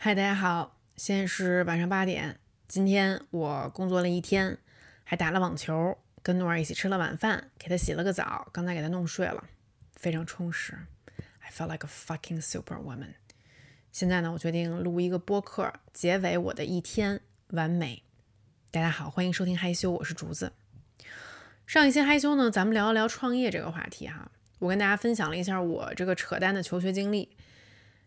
嗨，大家好，现在是晚上八点。今天我工作了一天，还打了网球，跟诺儿一起吃了晚饭，给他洗了个澡，刚才给他弄睡了，非常充实。I felt like a fucking superwoman。现在呢，我决定录一个播客，结尾我的一天，完美。大家好，欢迎收听害羞，我是竹子。上一期害羞呢，咱们聊一聊创业这个话题哈。我跟大家分享了一下我这个扯淡的求学经历。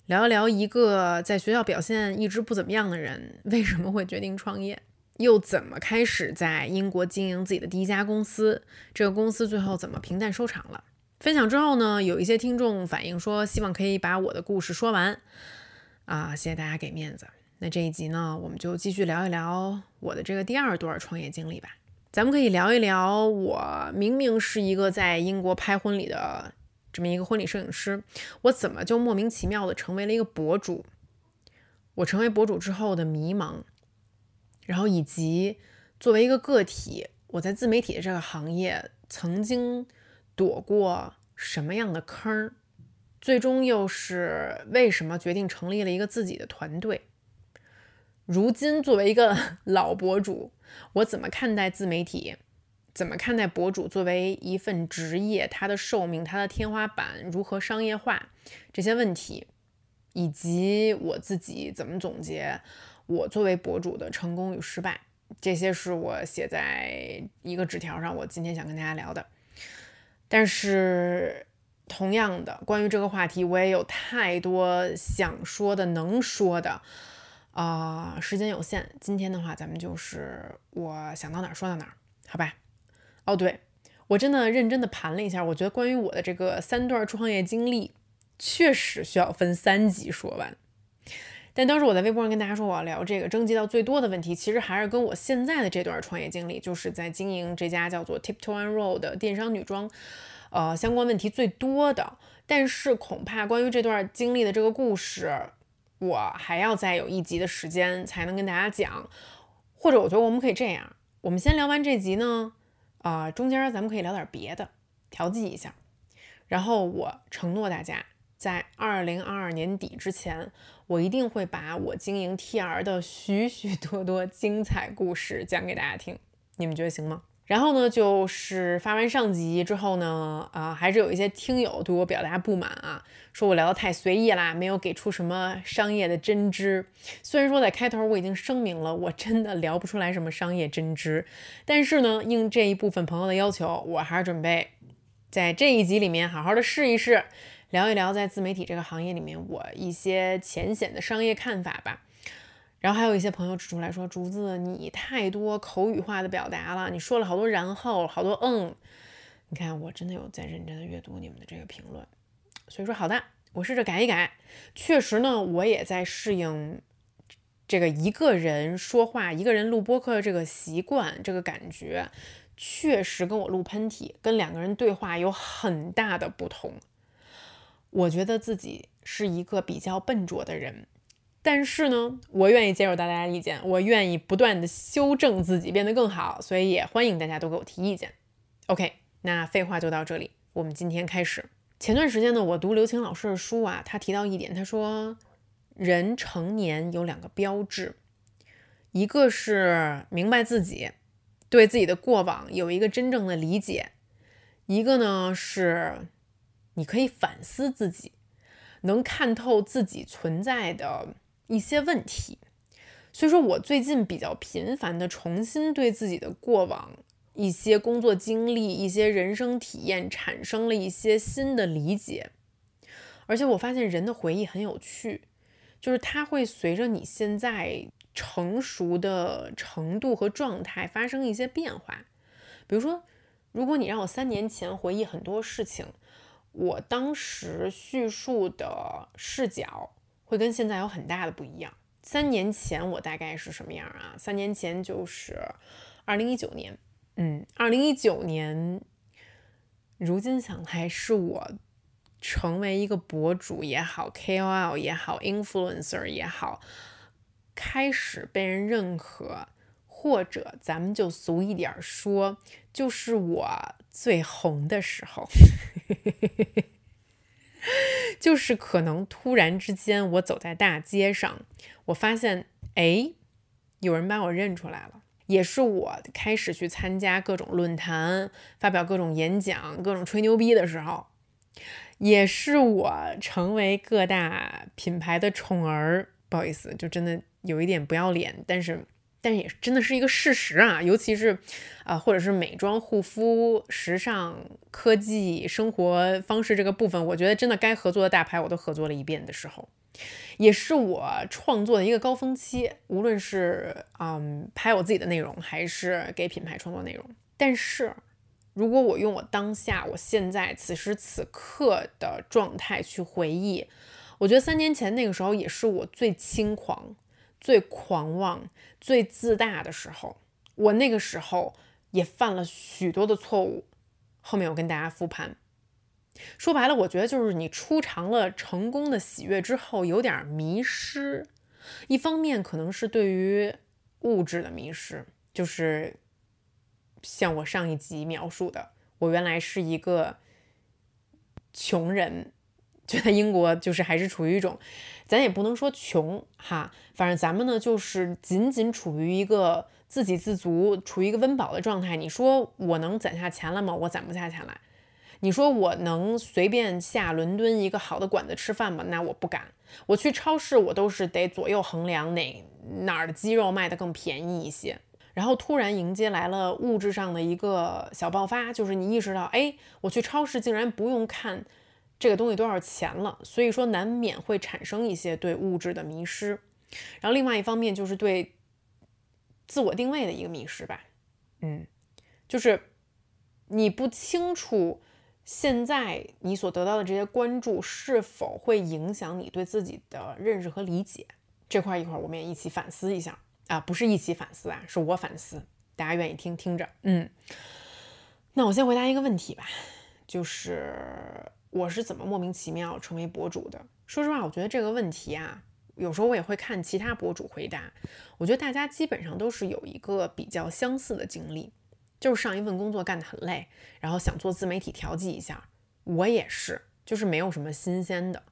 聊一聊一个在学校表现一直不怎么样的人为什么会决定创业，又怎么开始在英国经营自己的第一家公司？这个公司最后怎么平淡收场了？分享之后呢，有一些听众反映说，希望可以把我的故事说完。啊，谢谢大家给面子。那这一集呢，我们就继续聊一聊我的这个第二段创业经历吧。咱们可以聊一聊，我明明是一个在英国拍婚礼的。这么一个婚礼摄影师，我怎么就莫名其妙的成为了一个博主？我成为博主之后的迷茫，然后以及作为一个个体，我在自媒体的这个行业曾经躲过什么样的坑？最终又是为什么决定成立了一个自己的团队？如今作为一个 老博主，我怎么看待自媒体？怎么看待博主作为一份职业？它的寿命、它的天花板如何商业化？这些问题，以及我自己怎么总结我作为博主的成功与失败，这些是我写在一个纸条上。我今天想跟大家聊的。但是，同样的，关于这个话题，我也有太多想说的、能说的啊，时间有限。今天的话，咱们就是我想到哪儿说到哪儿，好吧？哦，对我真的认真的盘了一下，我觉得关于我的这个三段创业经历，确实需要分三集说完。但当时我在微博上跟大家说我要聊这个，征集到最多的问题，其实还是跟我现在的这段创业经历，就是在经营这家叫做 Tiptoe and Roll 的电商女装，呃，相关问题最多的。但是恐怕关于这段经历的这个故事，我还要再有一集的时间才能跟大家讲。或者我觉得我们可以这样，我们先聊完这集呢。啊，中间咱们可以聊点别的，调剂一下。然后我承诺大家，在二零二二年底之前，我一定会把我经营 TR 的许许多多精彩故事讲给大家听。你们觉得行吗？然后呢，就是发完上集之后呢，啊，还是有一些听友对我表达不满啊，说我聊得太随意啦，没有给出什么商业的真知。虽然说在开头我已经声明了，我真的聊不出来什么商业真知，但是呢，应这一部分朋友的要求，我还是准备在这一集里面好好的试一试，聊一聊在自媒体这个行业里面我一些浅显的商业看法吧。然后还有一些朋友指出来说：“竹子，你太多口语化的表达了，你说了好多然后，好多嗯。你看，我真的有在认真的阅读你们的这个评论，所以说好的，我试着改一改。确实呢，我也在适应这个一个人说话、一个人录播客的这个习惯，这个感觉确实跟我录喷嚏、跟两个人对话有很大的不同。我觉得自己是一个比较笨拙的人。”但是呢，我愿意接受大家的意见，我愿意不断的修正自己，变得更好，所以也欢迎大家都给我提意见。OK，那废话就到这里，我们今天开始。前段时间呢，我读刘擎老师的书啊，他提到一点，他说人成年有两个标志，一个是明白自己，对自己的过往有一个真正的理解，一个呢是你可以反思自己，能看透自己存在的。一些问题，所以说我最近比较频繁的重新对自己的过往一些工作经历、一些人生体验产生了一些新的理解，而且我发现人的回忆很有趣，就是它会随着你现在成熟的程度和状态发生一些变化。比如说，如果你让我三年前回忆很多事情，我当时叙述的视角。会跟现在有很大的不一样。三年前我大概是什么样啊？三年前就是二零一九年，嗯，二零一九年，如今想来是我成为一个博主也好，KOL 也好，influencer 也好，开始被人认可，或者咱们就俗一点说，就是我最红的时候。就是可能突然之间我走在大街上，我发现哎，有人把我认出来了，也是我开始去参加各种论坛、发表各种演讲、各种吹牛逼的时候，也是我成为各大品牌的宠儿。不好意思，就真的有一点不要脸，但是。但也真的是一个事实啊，尤其是，啊，或者是美妆、护肤、时尚、科技、生活方式这个部分，我觉得真的该合作的大牌我都合作了一遍的时候，也是我创作的一个高峰期。无论是嗯拍我自己的内容，还是给品牌创作内容。但是，如果我用我当下、我现在此时此刻的状态去回忆，我觉得三年前那个时候也是我最轻狂。最狂妄、最自大的时候，我那个时候也犯了许多的错误。后面我跟大家复盘，说白了，我觉得就是你初尝了成功的喜悦之后，有点迷失。一方面可能是对于物质的迷失，就是像我上一集描述的，我原来是一个穷人。就在英国，就是还是处于一种，咱也不能说穷哈，反正咱们呢就是仅仅处于一个自给自足、处于一个温饱的状态。你说我能攒下钱来吗？我攒不下钱来。你说我能随便下伦敦一个好的馆子吃饭吗？那我不敢。我去超市，我都是得左右衡量哪哪儿的鸡肉卖的更便宜一些。然后突然迎接来了物质上的一个小爆发，就是你意识到，哎，我去超市竟然不用看。这个东西多少钱了？所以说难免会产生一些对物质的迷失，然后另外一方面就是对自我定位的一个迷失吧。嗯，就是你不清楚现在你所得到的这些关注是否会影响你对自己的认识和理解这块，一会儿我们也一起反思一下啊，不是一起反思啊，是我反思，大家愿意听听着。嗯，那我先回答一个问题吧，就是。我是怎么莫名其妙成为博主的？说实话，我觉得这个问题啊，有时候我也会看其他博主回答。我觉得大家基本上都是有一个比较相似的经历，就是上一份工作干得很累，然后想做自媒体调剂一下。我也是，就是没有什么新鲜的。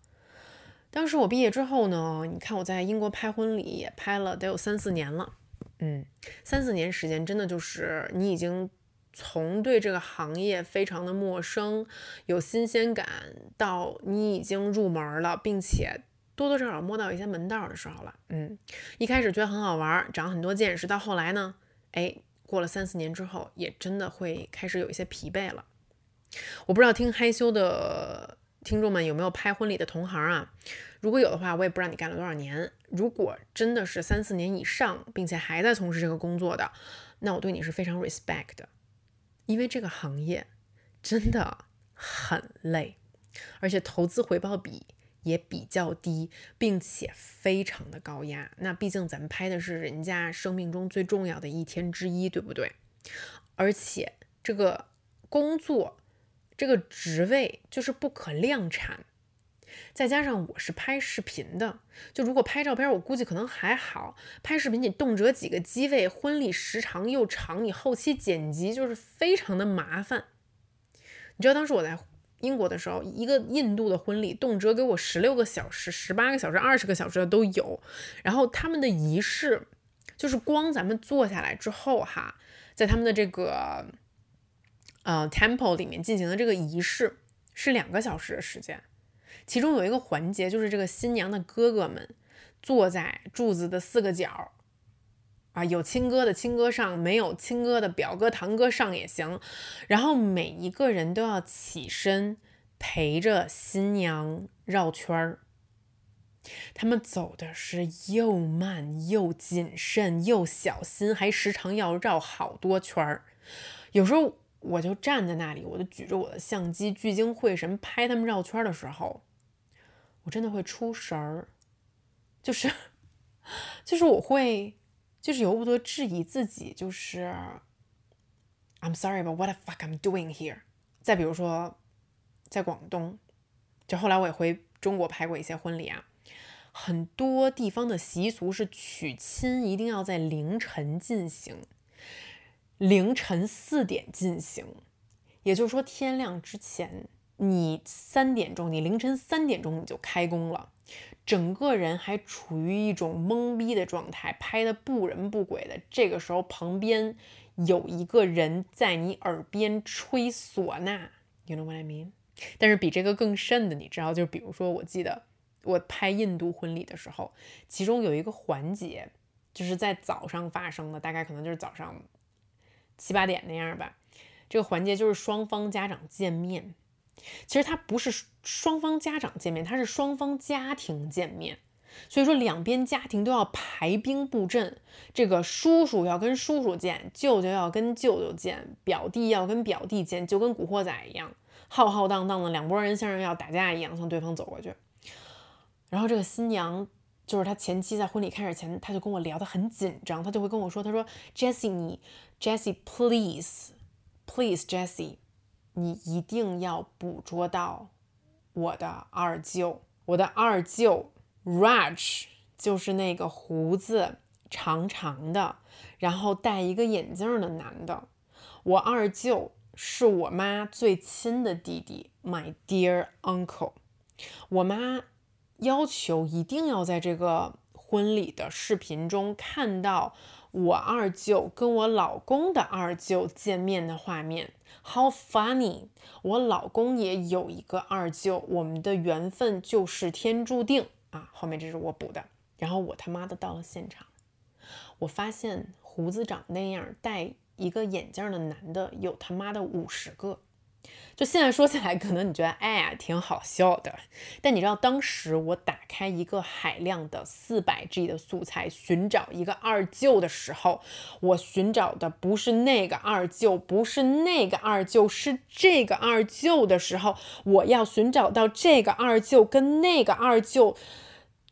当时我毕业之后呢，你看我在英国拍婚礼也拍了得有三四年了，嗯，三四年时间真的就是你已经。从对这个行业非常的陌生，有新鲜感，到你已经入门了，并且多多少少摸到一些门道的时候了。嗯，一开始觉得很好玩，长很多见识，到后来呢，哎，过了三四年之后，也真的会开始有一些疲惫了。我不知道听害羞的听众们有没有拍婚礼的同行啊？如果有的话，我也不知道你干了多少年。如果真的是三四年以上，并且还在从事这个工作的，那我对你是非常 respect 的。因为这个行业真的很累，而且投资回报比也比较低，并且非常的高压。那毕竟咱们拍的是人家生命中最重要的一天之一，对不对？而且这个工作，这个职位就是不可量产。再加上我是拍视频的，就如果拍照片，我估计可能还好。拍视频你动辄几个机位，婚礼时长又长，你后期剪辑就是非常的麻烦。你知道当时我在英国的时候，一个印度的婚礼动辄给我十六个小时、十八个小时、二十个小时的都有。然后他们的仪式，就是光咱们坐下来之后哈，在他们的这个呃 temple 里面进行的这个仪式是两个小时的时间。其中有一个环节，就是这个新娘的哥哥们坐在柱子的四个角，啊，有亲哥的亲哥上，没有亲哥的表哥堂哥上也行。然后每一个人都要起身陪着新娘绕圈儿。他们走的是又慢又谨慎又小心，还时常要绕好多圈儿。有时候我就站在那里，我就举着我的相机聚精会神拍他们绕圈的时候。我真的会出神儿，就是，就是我会，就是由不得质疑自己，就是，I'm sorry but what the fuck I'm doing here。再比如说，在广东，就后来我也回中国拍过一些婚礼啊，很多地方的习俗是娶亲一定要在凌晨进行，凌晨四点进行，也就是说天亮之前你三点钟，你凌晨三点钟你就开工了，整个人还处于一种懵逼的状态，拍的不人不鬼的。这个时候旁边有一个人在你耳边吹唢呐，You know what I mean？但是比这个更甚的，你知道，就是比如说，我记得我拍印度婚礼的时候，其中有一个环节就是在早上发生的，大概可能就是早上七八点那样吧。这个环节就是双方家长见面。其实它不是双方家长见面，它是双方家庭见面。所以说两边家庭都要排兵布阵，这个叔叔要跟叔叔见，舅舅要跟舅舅见，表弟要跟表弟见，就跟古惑仔一样，浩浩荡荡的两拨人像是要打架一样向对方走过去。然后这个新娘就是他前妻，在婚礼开始前，他就跟我聊得很紧张，他就会跟我说，他说，Jesse，你 Jessie，please，please，Jessie。”你一定要捕捉到我的二舅，我的二舅 Raj 就是那个胡子长长的，然后戴一个眼镜的男的。我二舅是我妈最亲的弟弟，My dear uncle。我妈要求一定要在这个婚礼的视频中看到我二舅跟我老公的二舅见面的画面。How funny！我老公也有一个二舅，我们的缘分就是天注定啊。后面这是我补的。然后我他妈的到了现场，我发现胡子长那样、戴一个眼镜的男的有他妈的五十个。就现在说起来，可能你觉得哎呀挺好笑的，但你知道当时我打开一个海量的四百 G 的素材寻找一个二舅的时候，我寻找的不是那个二舅，不是那个二舅，是这个二舅的时候，我要寻找到这个二舅跟那个二舅。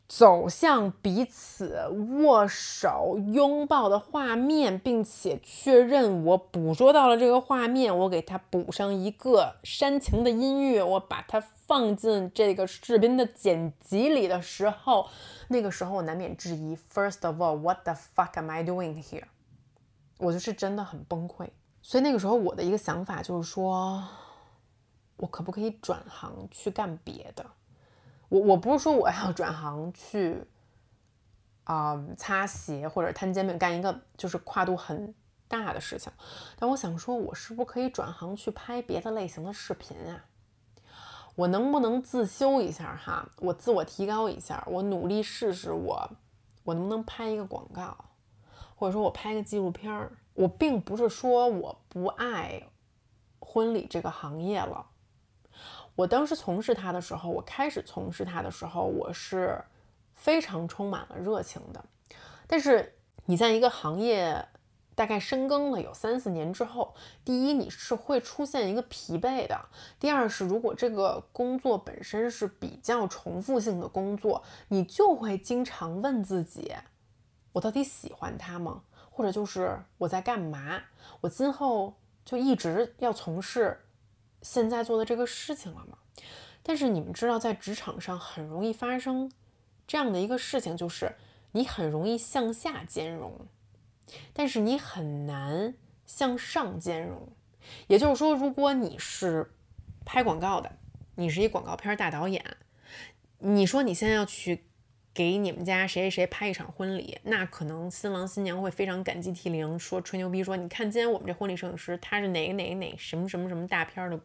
走向彼此握手拥抱的画面，并且确认我捕捉到了这个画面，我给它补上一个煽情的音乐，我把它放进这个视频的剪辑里的时候，那个时候我难免质疑：First of all, what the fuck am I doing here？我就是真的很崩溃。所以那个时候我的一个想法就是说，我可不可以转行去干别的？我我不是说我要转行去啊擦鞋或者摊煎饼干一个就是跨度很大的事情，但我想说，我是不是可以转行去拍别的类型的视频啊？我能不能自修一下哈？我自我提高一下，我努力试试我我能不能拍一个广告，或者说我拍个纪录片儿？我并不是说我不爱婚礼这个行业了。我当时从事它的时候，我开始从事它的时候，我是非常充满了热情的。但是你在一个行业大概深耕了有三四年之后，第一你是会出现一个疲惫的；第二是如果这个工作本身是比较重复性的工作，你就会经常问自己：我到底喜欢它吗？或者就是我在干嘛？我今后就一直要从事。现在做的这个事情了吗？但是你们知道，在职场上很容易发生这样的一个事情，就是你很容易向下兼容，但是你很难向上兼容。也就是说，如果你是拍广告的，你是一广告片大导演，你说你现在要去。给你们家谁谁谁拍一场婚礼，那可能新郎新娘会非常感激涕零，说吹牛逼说，你看今天我们这婚礼摄影师他是哪个哪个哪什么什么什么大片的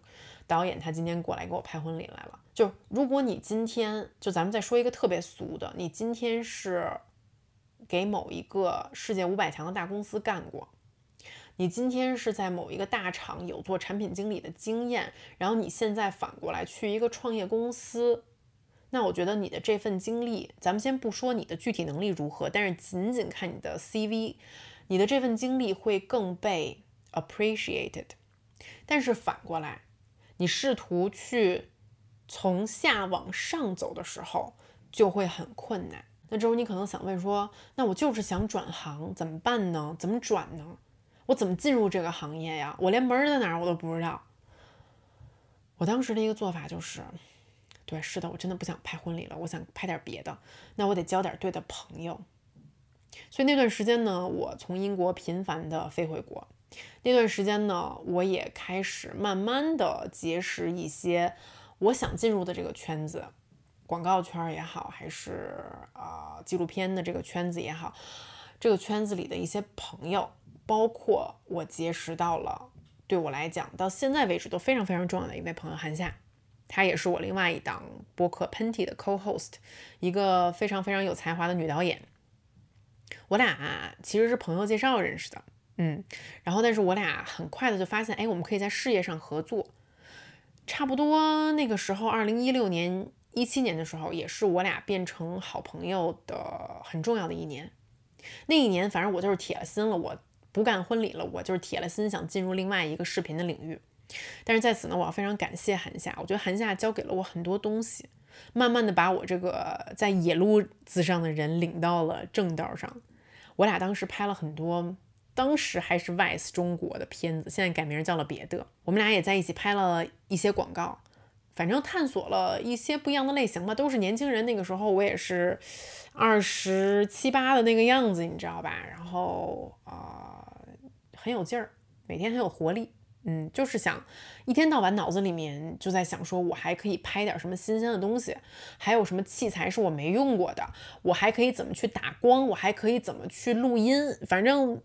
导演，他今天过来给我拍婚礼来了。就如果你今天就咱们再说一个特别俗的，你今天是给某一个世界五百强的大公司干过，你今天是在某一个大厂有做产品经理的经验，然后你现在反过来去一个创业公司。那我觉得你的这份经历，咱们先不说你的具体能力如何，但是仅仅看你的 CV，你的这份经历会更被 appreciated。但是反过来，你试图去从下往上走的时候，就会很困难。那这时候你可能想问说，那我就是想转行，怎么办呢？怎么转呢？我怎么进入这个行业呀？我连门在哪儿我都不知道。我当时的一个做法就是。对，是的，我真的不想拍婚礼了，我想拍点别的。那我得交点对的朋友。所以那段时间呢，我从英国频繁的飞回国，那段时间呢，我也开始慢慢的结识一些我想进入的这个圈子，广告圈也好，还是啊纪录片的这个圈子也好，这个圈子里的一些朋友，包括我结识到了，对我来讲到现在为止都非常非常重要的一位朋友韩夏，她也是我另外一档播客喷嚏的 co-host，一个非常非常有才华的女导演。我俩其实是朋友介绍认识的。嗯，然后但是我俩很快的就发现，哎，我们可以在事业上合作。差不多那个时候，二零一六年、一七年的时候，也是我俩变成好朋友的很重要的一年。那一年，反正我就是铁了心了，我不干婚礼了，我就是铁了心想进入另外一个视频的领域。但是在此呢，我要非常感谢韩夏，我觉得韩夏教给了我很多东西，慢慢的把我这个在野路子上的人领到了正道上。我俩当时拍了很多。当时还是 VICE 中国的片子，现在改名叫了别的。我们俩也在一起拍了一些广告，反正探索了一些不一样的类型吧。都是年轻人，那个时候我也是二十七八的那个样子，你知道吧？然后啊，很有劲儿，每天很有活力。嗯，就是想一天到晚脑子里面就在想，说我还可以拍点什么新鲜的东西，还有什么器材是我没用过的，我还可以怎么去打光，我还可以怎么去录音，反正。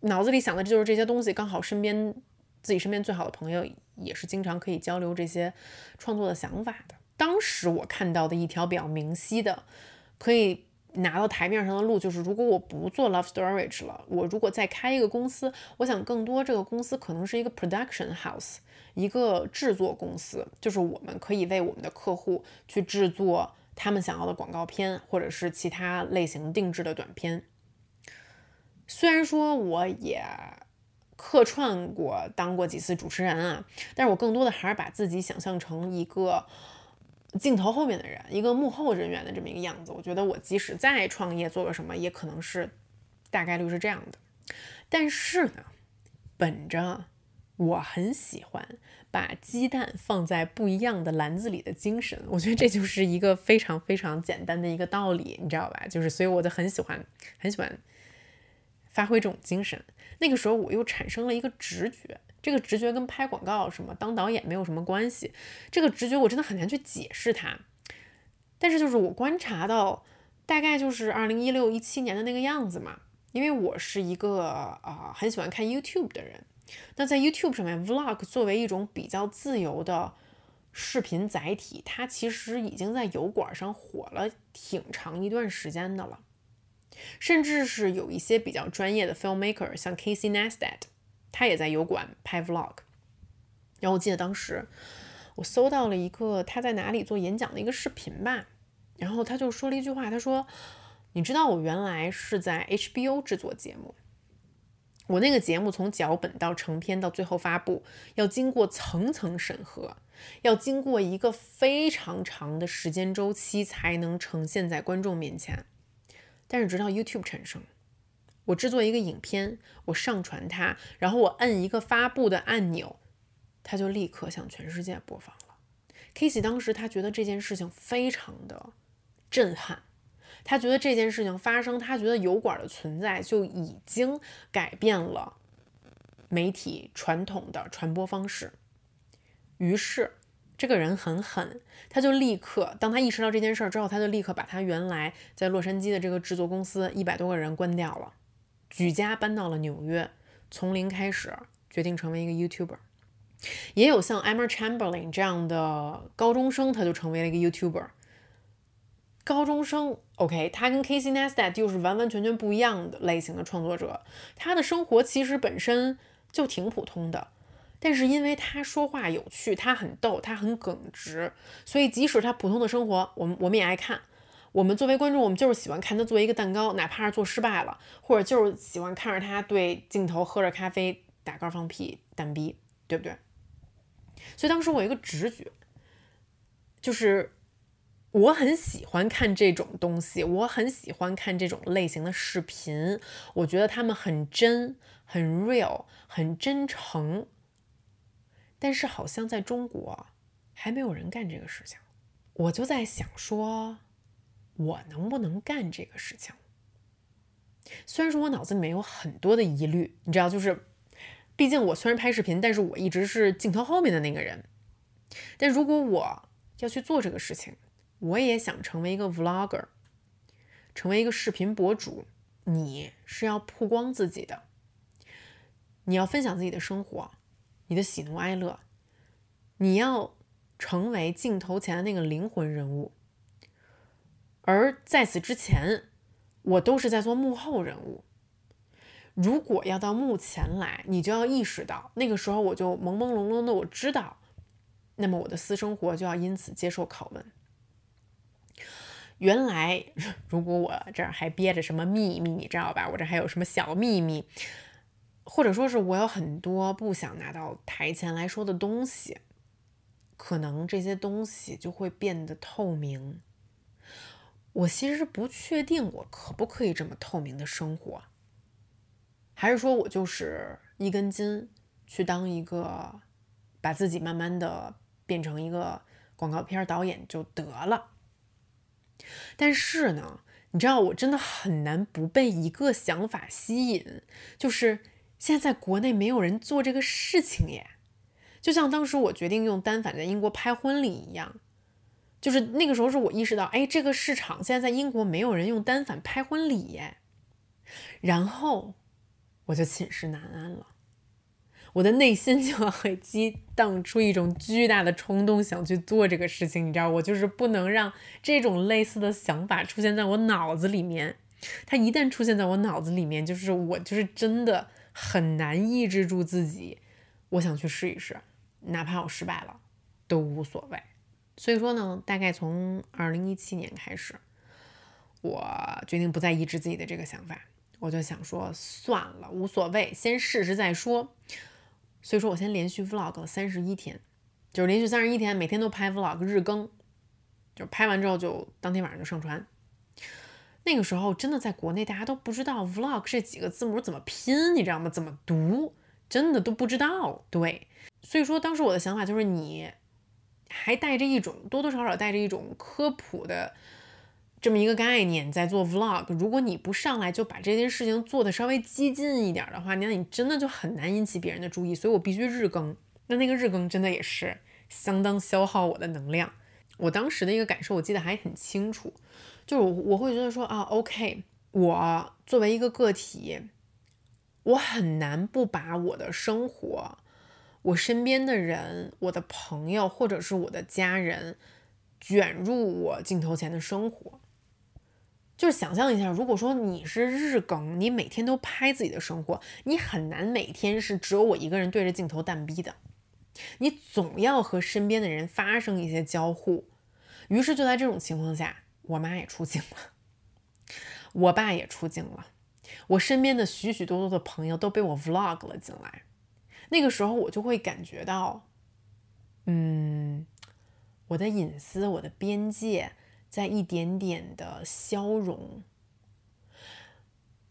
脑子里想的就是这些东西，刚好身边自己身边最好的朋友也是经常可以交流这些创作的想法的。当时我看到的一条比较明晰的，可以拿到台面上的路，就是如果我不做 Love Storage 了，我如果再开一个公司，我想更多这个公司可能是一个 production house，一个制作公司，就是我们可以为我们的客户去制作他们想要的广告片，或者是其他类型定制的短片。虽然说我也客串过，当过几次主持人啊，但是我更多的还是把自己想象成一个镜头后面的人，一个幕后人员的这么一个样子。我觉得我即使再创业做个什么，也可能是大概率是这样的。但是呢，本着我很喜欢把鸡蛋放在不一样的篮子里的精神，我觉得这就是一个非常非常简单的一个道理，你知道吧？就是所以我就很喜欢，很喜欢。发挥这种精神，那个时候我又产生了一个直觉，这个直觉跟拍广告什么当导演没有什么关系，这个直觉我真的很难去解释它。但是就是我观察到，大概就是二零一六一七年的那个样子嘛，因为我是一个啊很喜欢看 YouTube 的人，那在 YouTube 上面，Vlog 作为一种比较自由的视频载体，它其实已经在油管上火了挺长一段时间的了。甚至是有一些比较专业的 filmmaker，像 Casey n e s t a t 他也在油管拍 vlog。然后我记得当时我搜到了一个他在哪里做演讲的一个视频吧，然后他就说了一句话，他说：“你知道我原来是在 HBO 制作节目，我那个节目从脚本到成片到最后发布，要经过层层审核，要经过一个非常长的时间周期才能呈现在观众面前。”但是直到 YouTube 产生，我制作一个影片，我上传它，然后我摁一个发布的按钮，它就立刻向全世界播放了。Casey 当时他觉得这件事情非常的震撼，他觉得这件事情发生，他觉得油管的存在就已经改变了媒体传统的传播方式，于是。这个人很狠，他就立刻，当他意识到这件事儿之后，他就立刻把他原来在洛杉矶的这个制作公司一百多个人关掉了，举家搬到了纽约，从零开始，决定成为一个 YouTuber。也有像 Emma Chamberlain 这样的高中生，他就成为了一个 YouTuber。高中生，OK，他跟 Casey n e s t a t 又是完完全全不一样的类型的创作者，他的生活其实本身就挺普通的。但是因为他说话有趣，他很逗，他很耿直，所以即使他普通的生活，我们我们也爱看。我们作为观众，我们就是喜欢看他做一个蛋糕，哪怕是做失败了，或者就是喜欢看着他对镜头喝着咖啡打嗝放屁蛋逼，对不对？所以当时我有一个直觉，就是我很喜欢看这种东西，我很喜欢看这种类型的视频，我觉得他们很真，很 real，很真诚。但是好像在中国还没有人干这个事情，我就在想说，我能不能干这个事情？虽然说我脑子里面有很多的疑虑，你知道，就是毕竟我虽然拍视频，但是我一直是镜头后面的那个人。但如果我要去做这个事情，我也想成为一个 vlogger，成为一个视频博主。你是要曝光自己的，你要分享自己的生活，你的喜怒哀乐，你要成为镜头前的那个灵魂人物。而在此之前，我都是在做幕后人物。如果要到幕前来，你就要意识到，那个时候我就朦朦胧胧的我知道，那么我的私生活就要因此接受拷问。原来，如果我这儿还憋着什么秘密，你知道吧？我这还有什么小秘密，或者说是我有很多不想拿到台前来说的东西，可能这些东西就会变得透明。我其实不确定我可不可以这么透明的生活，还是说我就是一根筋，去当一个把自己慢慢的变成一个广告片导演就得了。但是呢，你知道我真的很难不被一个想法吸引，就是现在在国内没有人做这个事情耶。就像当时我决定用单反在英国拍婚礼一样，就是那个时候是我意识到，哎，这个市场现在在英国没有人用单反拍婚礼耶，然后我就寝食难安了。我的内心就会激荡出一种巨大的冲动，想去做这个事情。你知道，我就是不能让这种类似的想法出现在我脑子里面。它一旦出现在我脑子里面，就是我就是真的很难抑制住自己。我想去试一试，哪怕我失败了都无所谓。所以说呢，大概从二零一七年开始，我决定不再抑制自己的这个想法。我就想说，算了，无所谓，先试试再说。所以说我先连续 vlog 了三十一天，就是连续三十一天，每天都拍 vlog 日更，就拍完之后就当天晚上就上传。那个时候真的在国内大家都不知道 vlog 这几个字母怎么拼，你知道吗？怎么读，真的都不知道。对，所以说当时我的想法就是，你还带着一种多多少少带着一种科普的。这么一个概念在做 vlog，如果你不上来就把这件事情做的稍微激进一点的话，那你真的就很难引起别人的注意。所以我必须日更，那那个日更真的也是相当消耗我的能量。我当时的一个感受，我记得还很清楚，就是我会觉得说啊，OK，我作为一个个体，我很难不把我的生活、我身边的人、我的朋友或者是我的家人卷入我镜头前的生活。就是想象一下，如果说你是日更，你每天都拍自己的生活，你很难每天是只有我一个人对着镜头淡逼的，你总要和身边的人发生一些交互。于是就在这种情况下，我妈也出镜了，我爸也出镜了，我身边的许许多多的朋友都被我 vlog 了进来。那个时候我就会感觉到，嗯，我的隐私，我的边界。在一点点的消融，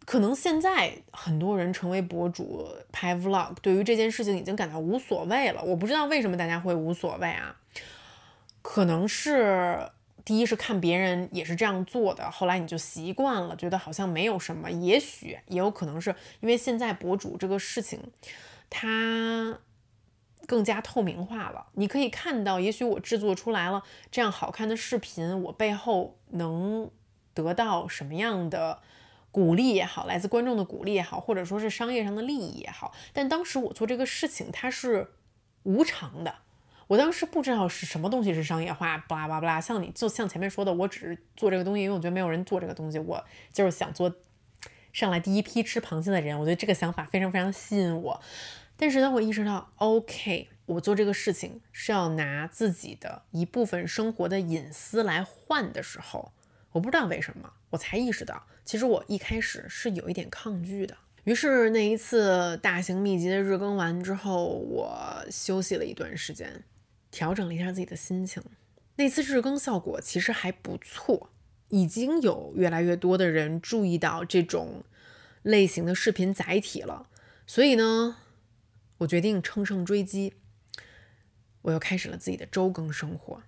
可能现在很多人成为博主拍 vlog，对于这件事情已经感到无所谓了。我不知道为什么大家会无所谓啊？可能是第一是看别人也是这样做的，后来你就习惯了，觉得好像没有什么。也许也有可能是因为现在博主这个事情，它。更加透明化了，你可以看到，也许我制作出来了这样好看的视频，我背后能得到什么样的鼓励也好，来自观众的鼓励也好，或者说是商业上的利益也好。但当时我做这个事情，它是无偿的，我当时不知道是什么东西是商业化，巴拉巴拉巴拉。像你就像前面说的，我只是做这个东西，因为我觉得没有人做这个东西，我就是想做上来第一批吃螃蟹的人。我觉得这个想法非常非常吸引我。但是当我意识到，OK，我做这个事情是要拿自己的一部分生活的隐私来换的时候，我不知道为什么，我才意识到，其实我一开始是有一点抗拒的。于是那一次大型密集的日更完之后，我休息了一段时间，调整了一下自己的心情。那次日更效果其实还不错，已经有越来越多的人注意到这种类型的视频载体了，所以呢。我决定乘胜追击，我又开始了自己的周更生活，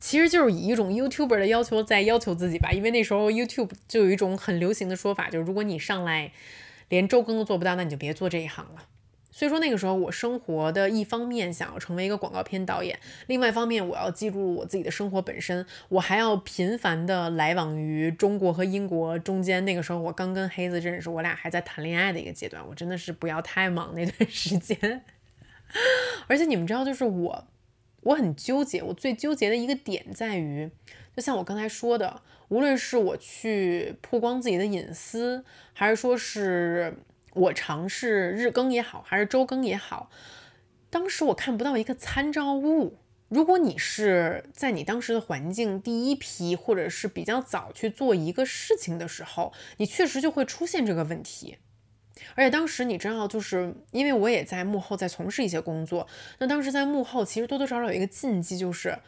其实就是以一种 YouTuber 的要求在要求自己吧。因为那时候 YouTube 就有一种很流行的说法，就是如果你上来连周更都做不到，那你就别做这一行了。所以说那个时候我生活的一方面想要成为一个广告片导演，另外一方面我要记录我自己的生活本身，我还要频繁的来往于中国和英国中间。那个时候我刚跟黑子认识，我俩还在谈恋爱的一个阶段，我真的是不要太忙那段时间。而且你们知道，就是我，我很纠结，我最纠结的一个点在于，就像我刚才说的，无论是我去曝光自己的隐私，还是说是。我尝试日更也好，还是周更也好，当时我看不到一个参照物。如果你是在你当时的环境第一批，或者是比较早去做一个事情的时候，你确实就会出现这个问题。而且当时你知道，就是因为我也在幕后在从事一些工作，那当时在幕后其实多多少少有一个禁忌，就是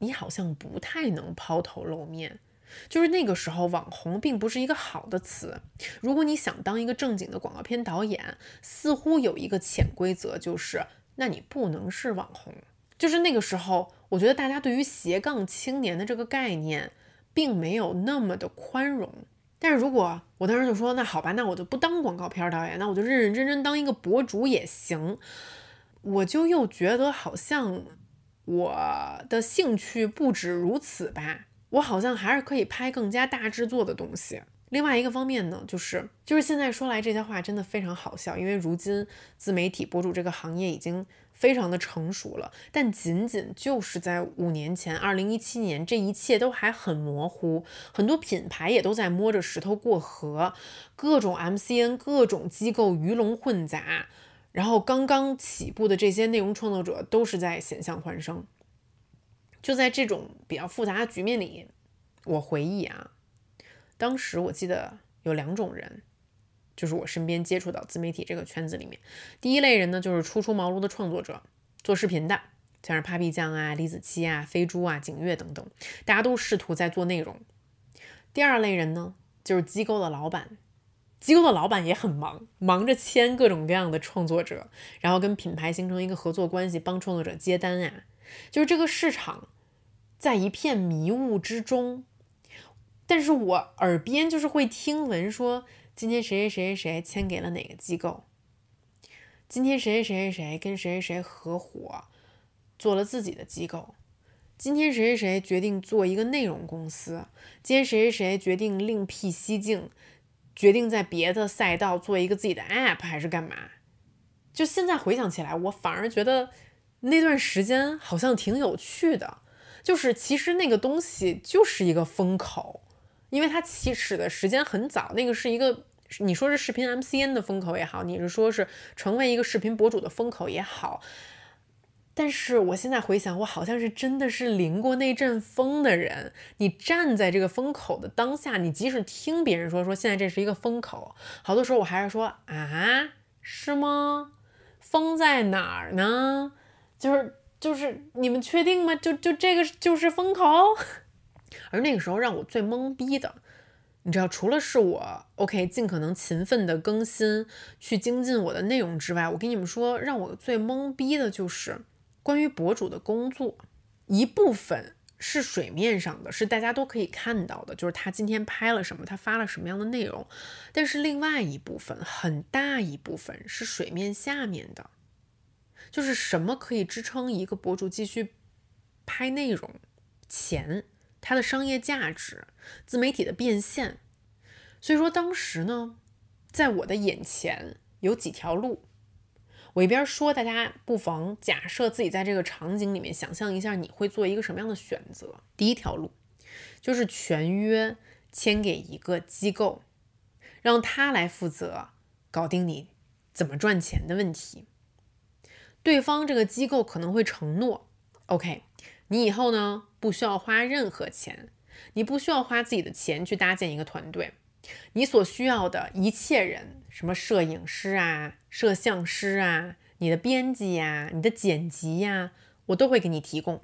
你好像不太能抛头露面。就是那个时候，网红并不是一个好的词。如果你想当一个正经的广告片导演，似乎有一个潜规则，就是那你不能是网红。就是那个时候，我觉得大家对于斜杠青年的这个概念，并没有那么的宽容。但是如果我当时就说，那好吧，那我就不当广告片导演，那我就认认真真当一个博主也行，我就又觉得好像我的兴趣不止如此吧。我好像还是可以拍更加大制作的东西。另外一个方面呢，就是就是现在说来这些话真的非常好笑，因为如今自媒体博主这个行业已经非常的成熟了。但仅仅就是在五年前，二零一七年，这一切都还很模糊，很多品牌也都在摸着石头过河，各种 MCN、各种机构鱼龙混杂，然后刚刚起步的这些内容创作者都是在险象环生。就在这种比较复杂的局面里，我回忆啊，当时我记得有两种人，就是我身边接触到自媒体这个圈子里面，第一类人呢，就是初出茅庐的创作者，做视频的，像是 Papi 酱啊、李子柒啊、飞猪啊、景月等等，大家都试图在做内容。第二类人呢，就是机构的老板，机构的老板也很忙，忙着签各种各样的创作者，然后跟品牌形成一个合作关系，帮创作者接单啊。就是这个市场在一片迷雾之中，但是我耳边就是会听闻说，今天谁谁谁谁谁签给了哪个机构，今天谁谁谁谁谁跟谁谁谁合伙做了自己的机构，今天谁谁谁决定做一个内容公司，今天谁谁谁决定另辟蹊径，决定在别的赛道做一个自己的 app 还是干嘛？就现在回想起来，我反而觉得。那段时间好像挺有趣的，就是其实那个东西就是一个风口，因为它起始的时间很早，那个是一个你说是视频 MCN 的风口也好，你是说是成为一个视频博主的风口也好，但是我现在回想，我好像是真的是淋过那阵风的人。你站在这个风口的当下，你即使听别人说说现在这是一个风口，好多时候我还是说啊，是吗？风在哪儿呢？就是就是你们确定吗？就就这个就是风口。而那个时候让我最懵逼的，你知道，除了是我 OK 尽可能勤奋的更新，去精进我的内容之外，我跟你们说，让我最懵逼的就是关于博主的工作。一部分是水面上的，是大家都可以看到的，就是他今天拍了什么，他发了什么样的内容。但是另外一部分，很大一部分是水面下面的。就是什么可以支撑一个博主继续拍内容？钱，它的商业价值，自媒体的变现。所以说当时呢，在我的眼前有几条路。我一边说，大家不妨假设自己在这个场景里面想象一下，你会做一个什么样的选择？第一条路就是全约签给一个机构，让他来负责搞定你怎么赚钱的问题。对方这个机构可能会承诺，OK，你以后呢不需要花任何钱，你不需要花自己的钱去搭建一个团队，你所需要的一切人，什么摄影师啊、摄像师啊、你的编辑呀、你的剪辑呀，我都会给你提供。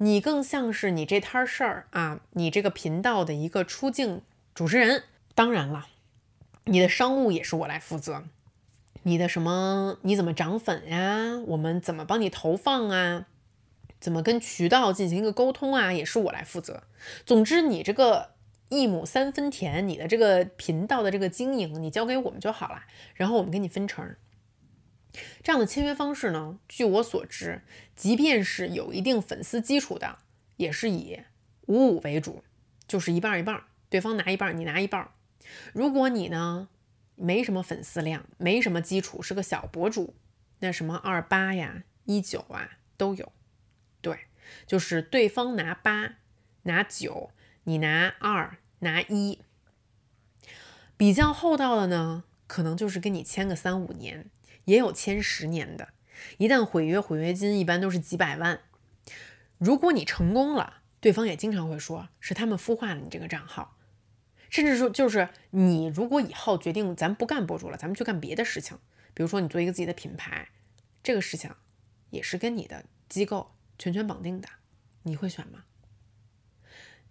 你更像是你这摊事儿啊，你这个频道的一个出镜主持人。当然了，你的商务也是我来负责。你的什么？你怎么涨粉呀？我们怎么帮你投放啊？怎么跟渠道进行一个沟通啊？也是我来负责。总之，你这个一亩三分田，你的这个频道的这个经营，你交给我们就好了。然后我们给你分成。这样的签约方式呢，据我所知，即便是有一定粉丝基础的，也是以五五为主，就是一半一半，对方拿一半，你拿一半。如果你呢没什么粉丝量，没什么基础，是个小博主，那什么二八呀、一九啊都有。对，就是对方拿八，拿九，你拿二，拿一。比较厚道的呢，可能就是跟你签个三五年。也有签十年的，一旦毁约，毁约金一般都是几百万。如果你成功了，对方也经常会说是他们孵化了你这个账号，甚至说就是你如果以后决定咱不干博主了，咱们去干别的事情，比如说你做一个自己的品牌，这个事情也是跟你的机构全权绑定的，你会选吗？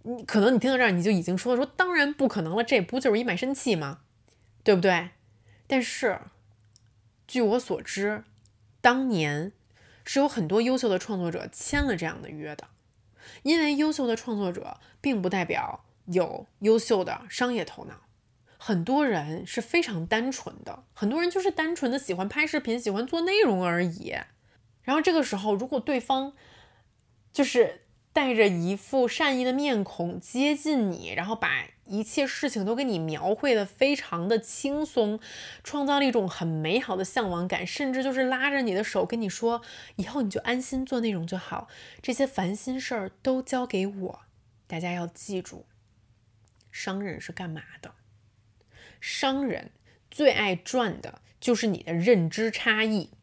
你可能你听到这儿你就已经说了说当然不可能了，这不就是一卖身契吗？对不对？但是。据我所知，当年是有很多优秀的创作者签了这样的约的，因为优秀的创作者并不代表有优秀的商业头脑，很多人是非常单纯的，很多人就是单纯的喜欢拍视频，喜欢做内容而已。然后这个时候，如果对方就是带着一副善意的面孔接近你，然后把。一切事情都给你描绘的非常的轻松，创造了一种很美好的向往感，甚至就是拉着你的手跟你说，以后你就安心做内容就好，这些烦心事儿都交给我。大家要记住，商人是干嘛的？商人最爱赚的就是你的认知差异。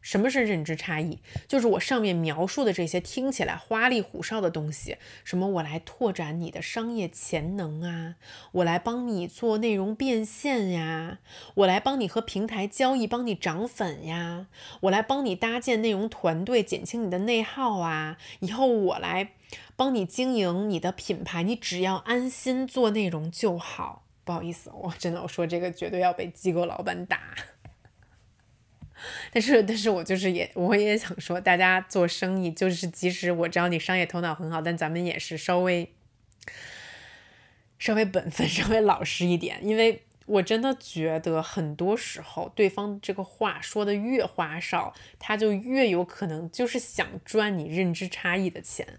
什么是认知差异？就是我上面描述的这些听起来花里胡哨的东西，什么我来拓展你的商业潜能啊，我来帮你做内容变现呀，我来帮你和平台交易，帮你涨粉呀，我来帮你搭建内容团队，减轻你的内耗啊，以后我来帮你经营你的品牌，你只要安心做内容就好。不好意思，我真的我说这个绝对要被机构老板打。但是，但是我就是也，我也想说，大家做生意就是，即使我知道你商业头脑很好，但咱们也是稍微稍微本分、稍微老实一点，因为我真的觉得很多时候，对方这个话说的越花哨，他就越有可能就是想赚你认知差异的钱。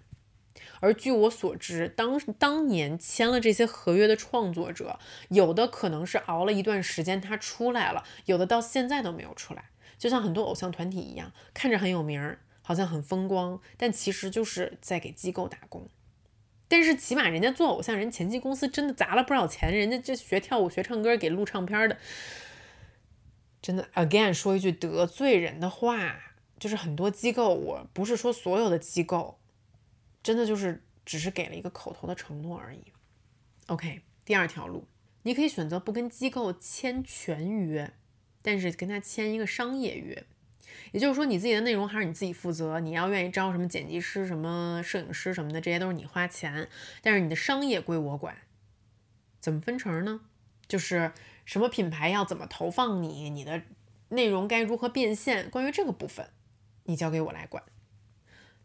而据我所知，当当年签了这些合约的创作者，有的可能是熬了一段时间，他出来了，有的到现在都没有出来。就像很多偶像团体一样，看着很有名儿，好像很风光，但其实就是在给机构打工。但是起码人家做偶像，人前期公司真的砸了不少钱，人家这学跳舞、学唱歌、给录唱片的，真的。Again，说一句得罪人的话，就是很多机构，我不是说所有的机构，真的就是只是给了一个口头的承诺而已。OK，第二条路，你可以选择不跟机构签全约。但是跟他签一个商业约，也就是说你自己的内容还是你自己负责，你要愿意招什么剪辑师、什么摄影师什么的，这些都是你花钱，但是你的商业归我管。怎么分成呢？就是什么品牌要怎么投放你，你的内容该如何变现，关于这个部分，你交给我来管。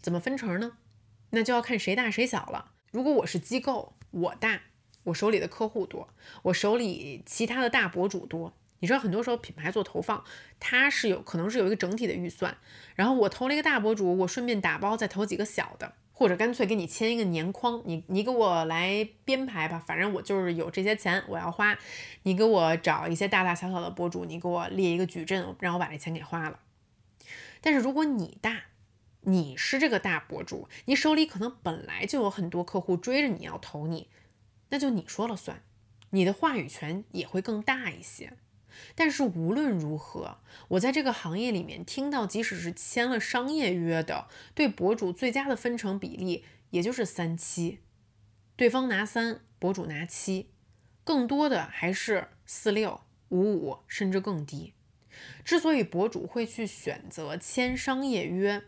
怎么分成呢？那就要看谁大谁小了。如果我是机构，我大，我手里的客户多，我手里其他的大博主多。你知道很多时候品牌做投放，它是有可能是有一个整体的预算，然后我投了一个大博主，我顺便打包再投几个小的，或者干脆给你签一个年框，你你给我来编排吧，反正我就是有这些钱我要花，你给我找一些大大小小的博主，你给我列一个矩阵，让我把这钱给花了。但是如果你大，你是这个大博主，你手里可能本来就有很多客户追着你要投你，那就你说了算，你的话语权也会更大一些。但是无论如何，我在这个行业里面听到，即使是签了商业约的，对博主最佳的分成比例也就是三七，对方拿三，博主拿七，更多的还是四六、五五，甚至更低。之所以博主会去选择签商业约，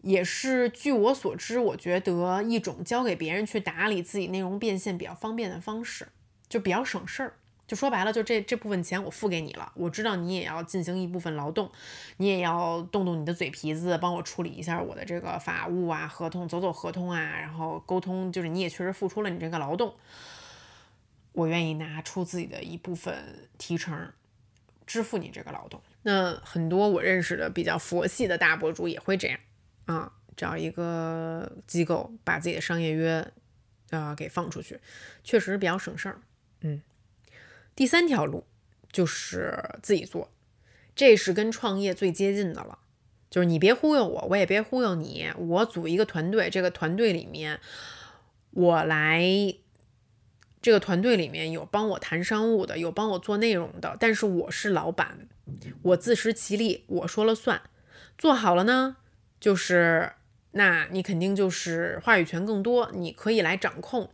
也是据我所知，我觉得一种交给别人去打理自己内容变现比较方便的方式，就比较省事儿。就说白了，就这这部分钱我付给你了。我知道你也要进行一部分劳动，你也要动动你的嘴皮子，帮我处理一下我的这个法务啊、合同、走走合同啊，然后沟通，就是你也确实付出了你这个劳动。我愿意拿出自己的一部分提成，支付你这个劳动。那很多我认识的比较佛系的大博主也会这样啊，找一个机构把自己的商业约啊给放出去，确实比较省事儿。嗯，第三条路就是自己做，这是跟创业最接近的了。就是你别忽悠我，我也别忽悠你。我组一个团队，这个团队里面我来，这个团队里面有帮我谈商务的，有帮我做内容的，但是我是老板，我自食其力，我说了算。做好了呢，就是那你肯定就是话语权更多，你可以来掌控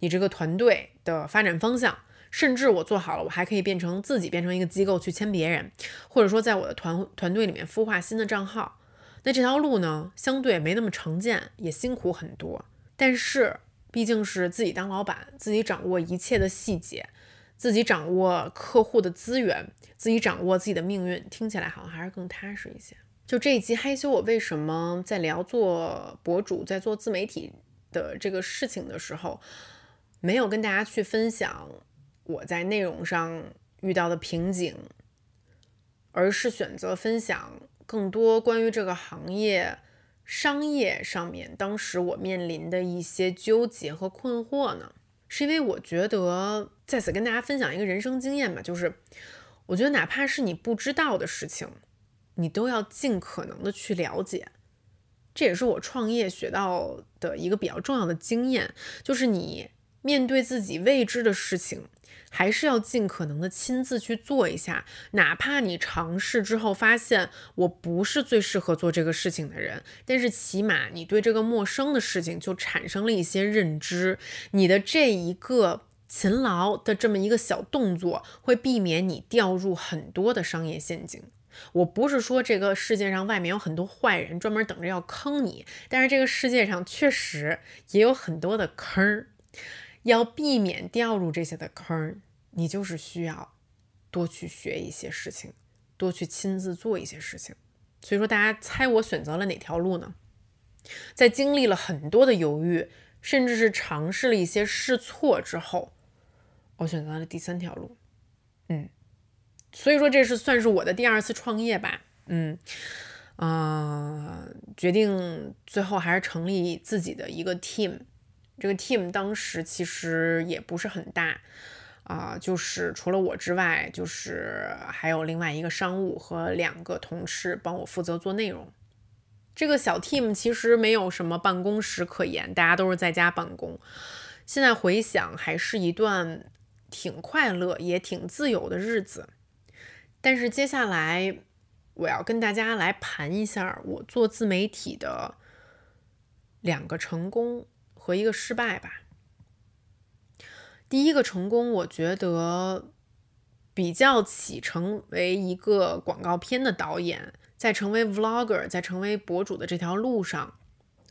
你这个团队的发展方向。甚至我做好了，我还可以变成自己变成一个机构去签别人，或者说在我的团团队里面孵化新的账号。那这条路呢，相对没那么常见，也辛苦很多。但是毕竟是自己当老板，自己掌握一切的细节，自己掌握客户的资源，自己掌握自己的命运，听起来好像还是更踏实一些。就这一集害羞，我为什么在聊做博主，在做自媒体的这个事情的时候，没有跟大家去分享。我在内容上遇到的瓶颈，而是选择分享更多关于这个行业商业上面当时我面临的一些纠结和困惑呢？是因为我觉得在此跟大家分享一个人生经验吧，就是我觉得哪怕是你不知道的事情，你都要尽可能的去了解。这也是我创业学到的一个比较重要的经验，就是你面对自己未知的事情。还是要尽可能的亲自去做一下，哪怕你尝试之后发现我不是最适合做这个事情的人，但是起码你对这个陌生的事情就产生了一些认知，你的这一个勤劳的这么一个小动作，会避免你掉入很多的商业陷阱。我不是说这个世界上外面有很多坏人专门等着要坑你，但是这个世界上确实也有很多的坑儿。要避免掉入这些的坑儿，你就是需要多去学一些事情，多去亲自做一些事情。所以说，大家猜我选择了哪条路呢？在经历了很多的犹豫，甚至是尝试了一些试错之后，我选择了第三条路。嗯，所以说这是算是我的第二次创业吧。嗯，啊，决定最后还是成立自己的一个 team。这个 team 当时其实也不是很大啊，就是除了我之外，就是还有另外一个商务和两个同事帮我负责做内容。这个小 team 其实没有什么办公室可言，大家都是在家办公。现在回想，还是一段挺快乐也挺自由的日子。但是接下来我要跟大家来盘一下我做自媒体的两个成功。和一个失败吧。第一个成功，我觉得比较起成为一个广告片的导演，在成为 vlogger，在成为博主的这条路上，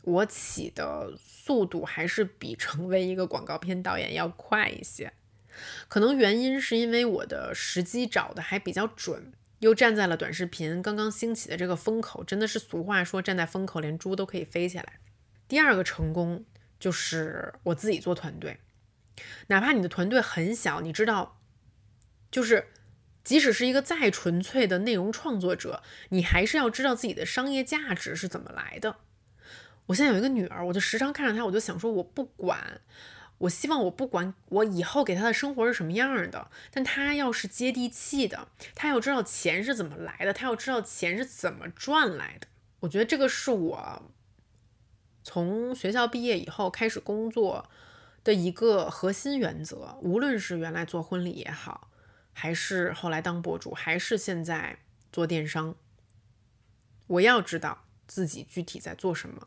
我起的速度还是比成为一个广告片导演要快一些。可能原因是因为我的时机找的还比较准，又站在了短视频刚刚兴起的这个风口，真的是俗话说站在风口，连猪都可以飞起来。第二个成功。就是我自己做团队，哪怕你的团队很小，你知道，就是即使是一个再纯粹的内容创作者，你还是要知道自己的商业价值是怎么来的。我现在有一个女儿，我就时常看着她，我就想说，我不管，我希望我不管我以后给她的生活是什么样的，但她要是接地气的，她要知道钱是怎么来的，她要知道钱是怎么赚来的。我觉得这个是我。从学校毕业以后开始工作的一个核心原则，无论是原来做婚礼也好，还是后来当博主，还是现在做电商，我要知道自己具体在做什么，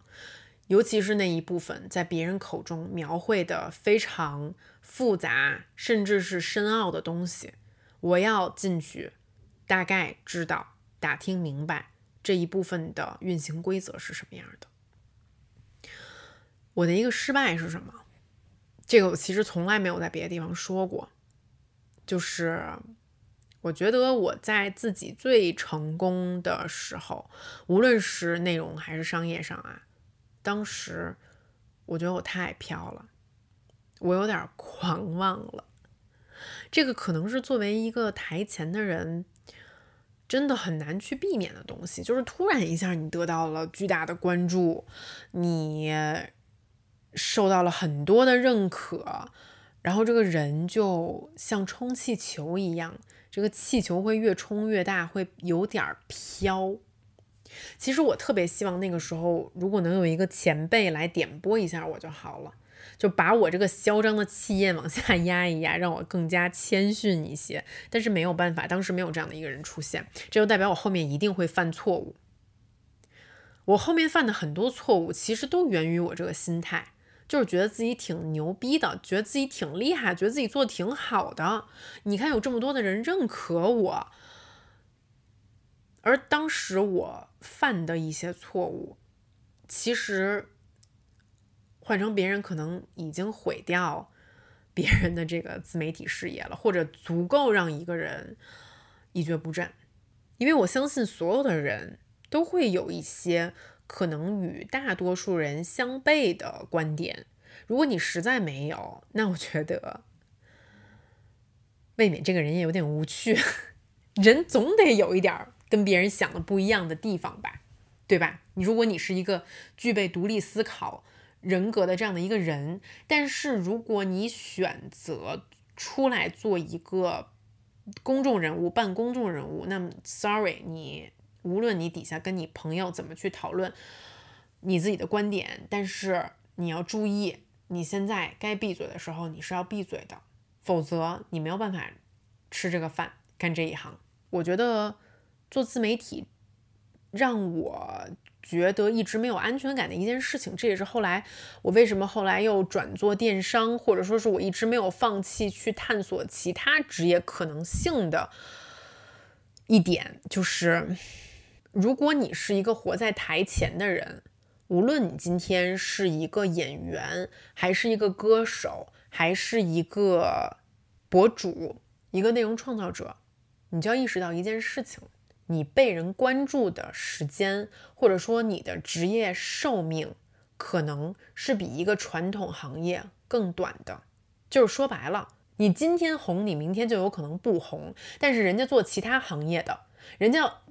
尤其是那一部分在别人口中描绘的非常复杂，甚至是深奥的东西，我要进去大概知道、打听明白这一部分的运行规则是什么样的。我的一个失败是什么？这个我其实从来没有在别的地方说过。就是我觉得我在自己最成功的时候，无论是内容还是商业上啊，当时我觉得我太飘了，我有点狂妄了。这个可能是作为一个台前的人真的很难去避免的东西，就是突然一下你得到了巨大的关注，你受到了很多的认可，然后这个人就像充气球一样，这个气球会越充越大，会有点飘。其实我特别希望那个时候，如果能有一个前辈来点拨一下我就好了，就把我这个嚣张的气焰往下压一压，让我更加谦逊一些。但是没有办法，当时没有这样的一个人出现，这就代表我后面一定会犯错误。我后面犯的很多错误，其实都源于我这个心态，就是觉得自己挺牛逼的，觉得自己挺厉害，觉得自己做的挺好的。你看，有这么多的人认可我。而当时我犯的一些错误，其实换成别人可能已经毁掉别人的这个自媒体事业了，或者足够让一个人一蹶不振。因为我相信所有的人都会有一些可能与大多数人相悖的观点。如果你实在没有，那我觉得未免这个人也有点无趣。人总得有一点。跟别人想的不一样的地方吧，对吧？你如果你是一个具备独立思考人格的这样的一个人，但是如果你选择出来做一个公众人物，半公众人物，那么 sorry，你无论你底下跟你朋友怎么去讨论你自己的观点，但是你要注意，你现在该闭嘴的时候你是要闭嘴的，否则你没有办法吃这个饭，干这一行。我觉得。做自媒体让我觉得一直没有安全感的一件事情，这也是后来我为什么后来又转做电商，或者说是我一直没有放弃去探索其他职业可能性的一点，就是如果你是一个活在台前的人，无论你今天是一个演员，还是一个歌手，还是一个博主，一个内容创造者，你就要意识到一件事情。你被人关注的时间，或者说你的职业寿命，可能是比一个传统行业更短的。就是说白了，你今天红，你明天就有可能不红。但是人家做其他行业的，人家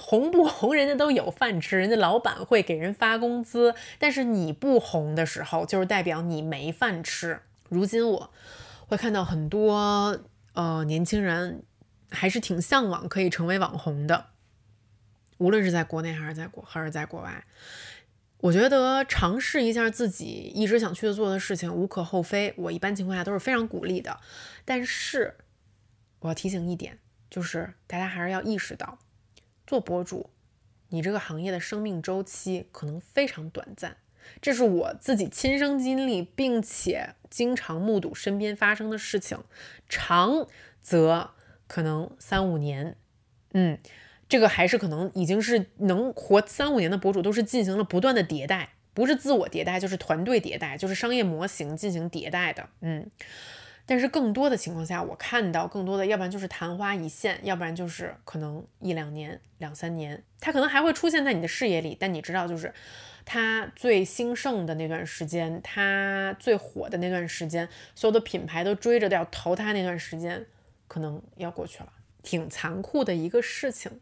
红不红，人家都有饭吃，人家老板会给人发工资。但是你不红的时候，就是代表你没饭吃。如今我会看到很多呃年轻人。还是挺向往可以成为网红的，无论是在国内还是在国还是在国外，我觉得尝试一下自己一直想去做的事情无可厚非。我一般情况下都是非常鼓励的。但是我要提醒一点，就是大家还是要意识到，做博主，你这个行业的生命周期可能非常短暂。这是我自己亲身经历，并且经常目睹身边发生的事情，长则。可能三五年，嗯，这个还是可能已经是能活三五年的博主，都是进行了不断的迭代，不是自我迭代，就是团队迭代，就是商业模型进行迭代的，嗯。但是更多的情况下，我看到更多的，要不然就是昙花一现，要不然就是可能一两年、两三年，它可能还会出现在你的视野里，但你知道，就是它最兴盛的那段时间，它最火的那段时间，所有的品牌都追着要投它那段时间。可能要过去了，挺残酷的一个事情，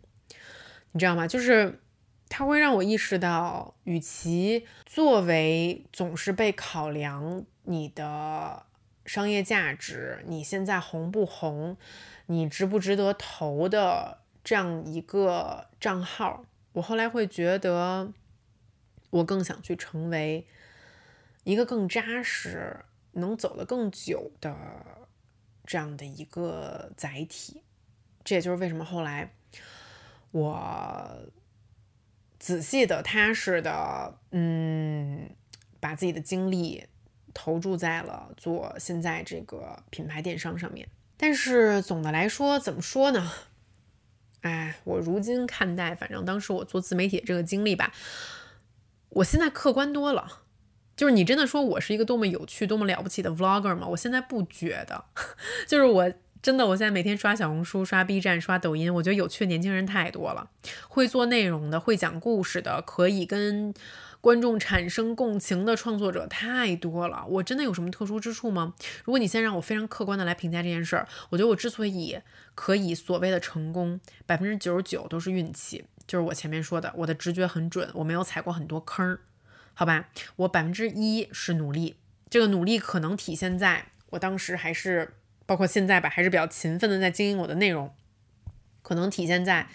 你知道吗？就是它会让我意识到，与其作为总是被考量你的商业价值，你现在红不红，你值不值得投的这样一个账号，我后来会觉得，我更想去成为一个更扎实、能走得更久的。这样的一个载体，这也就是为什么后来我仔细的、踏实的，嗯，把自己的精力投注在了做现在这个品牌电商上面。但是总的来说，怎么说呢？哎，我如今看待，反正当时我做自媒体这个经历吧，我现在客观多了。就是你真的说我是一个多么有趣、多么了不起的 vlogger 吗？我现在不觉得。就是我真的，我现在每天刷小红书、刷 B 站、刷抖音，我觉得有趣的年轻人太多了，会做内容的、会讲故事的、可以跟观众产生共情的创作者太多了。我真的有什么特殊之处吗？如果你先让我非常客观的来评价这件事儿，我觉得我之所以可以所谓的成功，百分之九十九都是运气，就是我前面说的，我的直觉很准，我没有踩过很多坑，好吧？我百分之一是努力，这个努力可能体现在我当时还是包括现在吧，还是比较勤奋的在经营我的内容，可能体现在。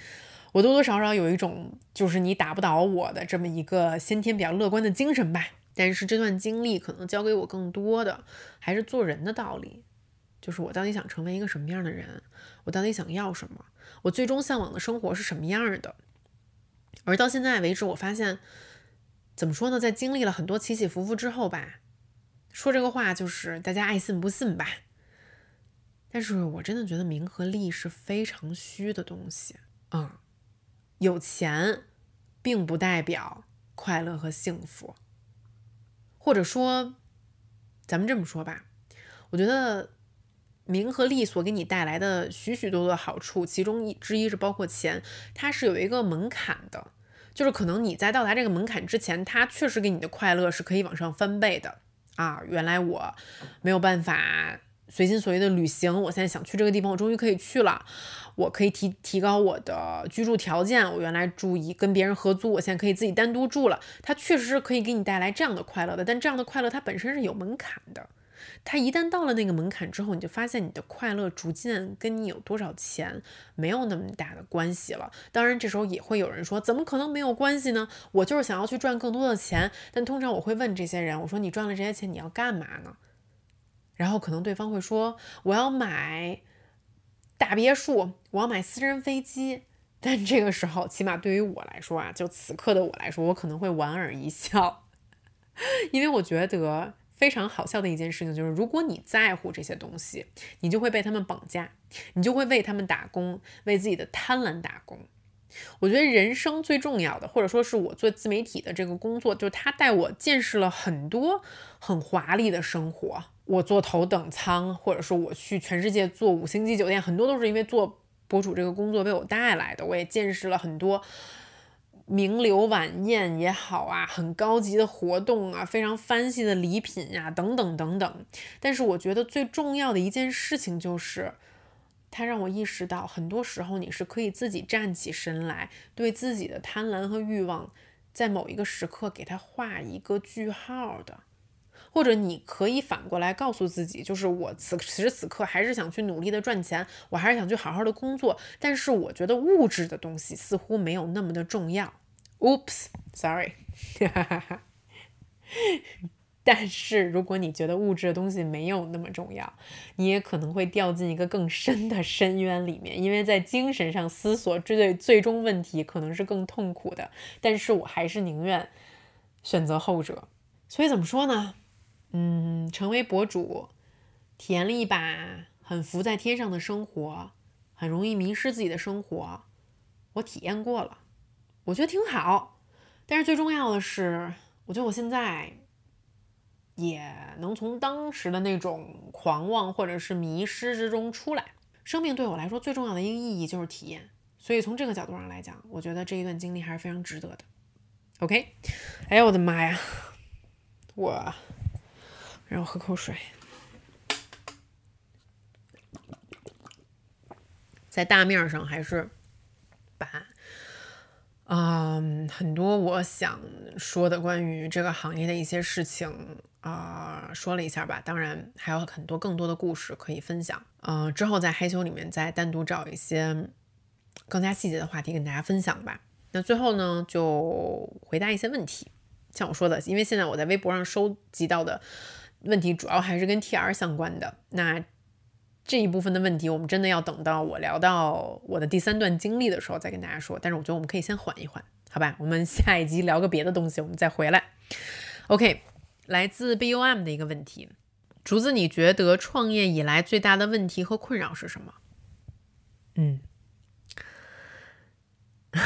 我多多少少有一种就是你打不倒我的这么一个先天比较乐观的精神吧，但是这段经历可能教给我更多的还是做人的道理，就是我到底想成为一个什么样的人，我到底想要什么，我最终向往的生活是什么样的。而到现在为止，我发现怎么说呢，在经历了很多起起伏伏之后吧，说这个话就是大家爱信不信吧，但是我真的觉得名和利是非常虚的东西啊。有钱，并不代表快乐和幸福。或者说，咱们这么说吧，我觉得名和利所给你带来的许许多多的好处，其中一之一是包括钱，它是有一个门槛的，就是可能你在到达这个门槛之前，它确实给你的快乐是可以往上翻倍的啊。原来我没有办法随心所欲的旅行，我现在想去这个地方，我终于可以去了。我可以提提高我的居住条件。我原来住一跟别人合租，我现在可以自己单独住了。它确实是可以给你带来这样的快乐的，但这样的快乐它本身是有门槛的。它一旦到了那个门槛之后，你就发现你的快乐逐渐跟你有多少钱没有那么大的关系了。当然，这时候也会有人说，怎么可能没有关系呢？我就是想要去赚更多的钱。但通常我会问这些人，我说你赚了这些钱你要干嘛呢？然后可能对方会说，我要买。大别墅，我要买私人飞机，但这个时候，起码对于我来说啊，就此刻的我来说，我可能会莞尔一笑，因为我觉得非常好笑的一件事情就是，如果你在乎这些东西，你就会被他们绑架，你就会为他们打工，为自己的贪婪打工。我觉得人生最重要的，或者说是我做自媒体的这个工作，就是他带我见识了很多很华丽的生活。我坐头等舱，或者说我去全世界做五星级酒店，很多都是因为做博主这个工作为我带来的。我也见识了很多名流晚宴也好啊，很高级的活动啊，非常 fancy 的礼品呀，等等等等。但是我觉得最重要的一件事情就是，它让我意识到，很多时候你是可以自己站起身来，对自己的贪婪和欲望，在某一个时刻给它画一个句号的。或者你可以反过来告诉自己，就是我此时此刻还是想去努力的赚钱，我还是想去好好的工作，但是我觉得物质的东西似乎没有那么的重要。Oops，sorry。但是如果你觉得物质的东西没有那么重要，你也可能会掉进一个更深的深渊里面，因为在精神上思索，这对最终问题可能是更痛苦的。但是我还是宁愿选择后者。所以怎么说呢？嗯，成为博主，体验了一把很浮在天上的生活，很容易迷失自己的生活，我体验过了，我觉得挺好。但是最重要的是，我觉得我现在也能从当时的那种狂妄或者是迷失之中出来。生命对我来说最重要的一个意义就是体验，所以从这个角度上来讲，我觉得这一段经历还是非常值得的。OK，哎呦我的妈呀，我。让我喝口水。在大面上还是把，嗯，很多我想说的关于这个行业的一些事情啊，说了一下吧。当然还有很多更多的故事可以分享。嗯，之后在嗨修里面再单独找一些更加细节的话题跟大家分享吧。那最后呢，就回答一些问题。像我说的，因为现在我在微博上收集到的。问题主要还是跟 T R 相关的，那这一部分的问题，我们真的要等到我聊到我的第三段经历的时候再跟大家说。但是我觉得我们可以先缓一缓，好吧？我们下一集聊个别的东西，我们再回来。OK，来自 B U M 的一个问题，竹子，你觉得创业以来最大的问题和困扰是什么？嗯，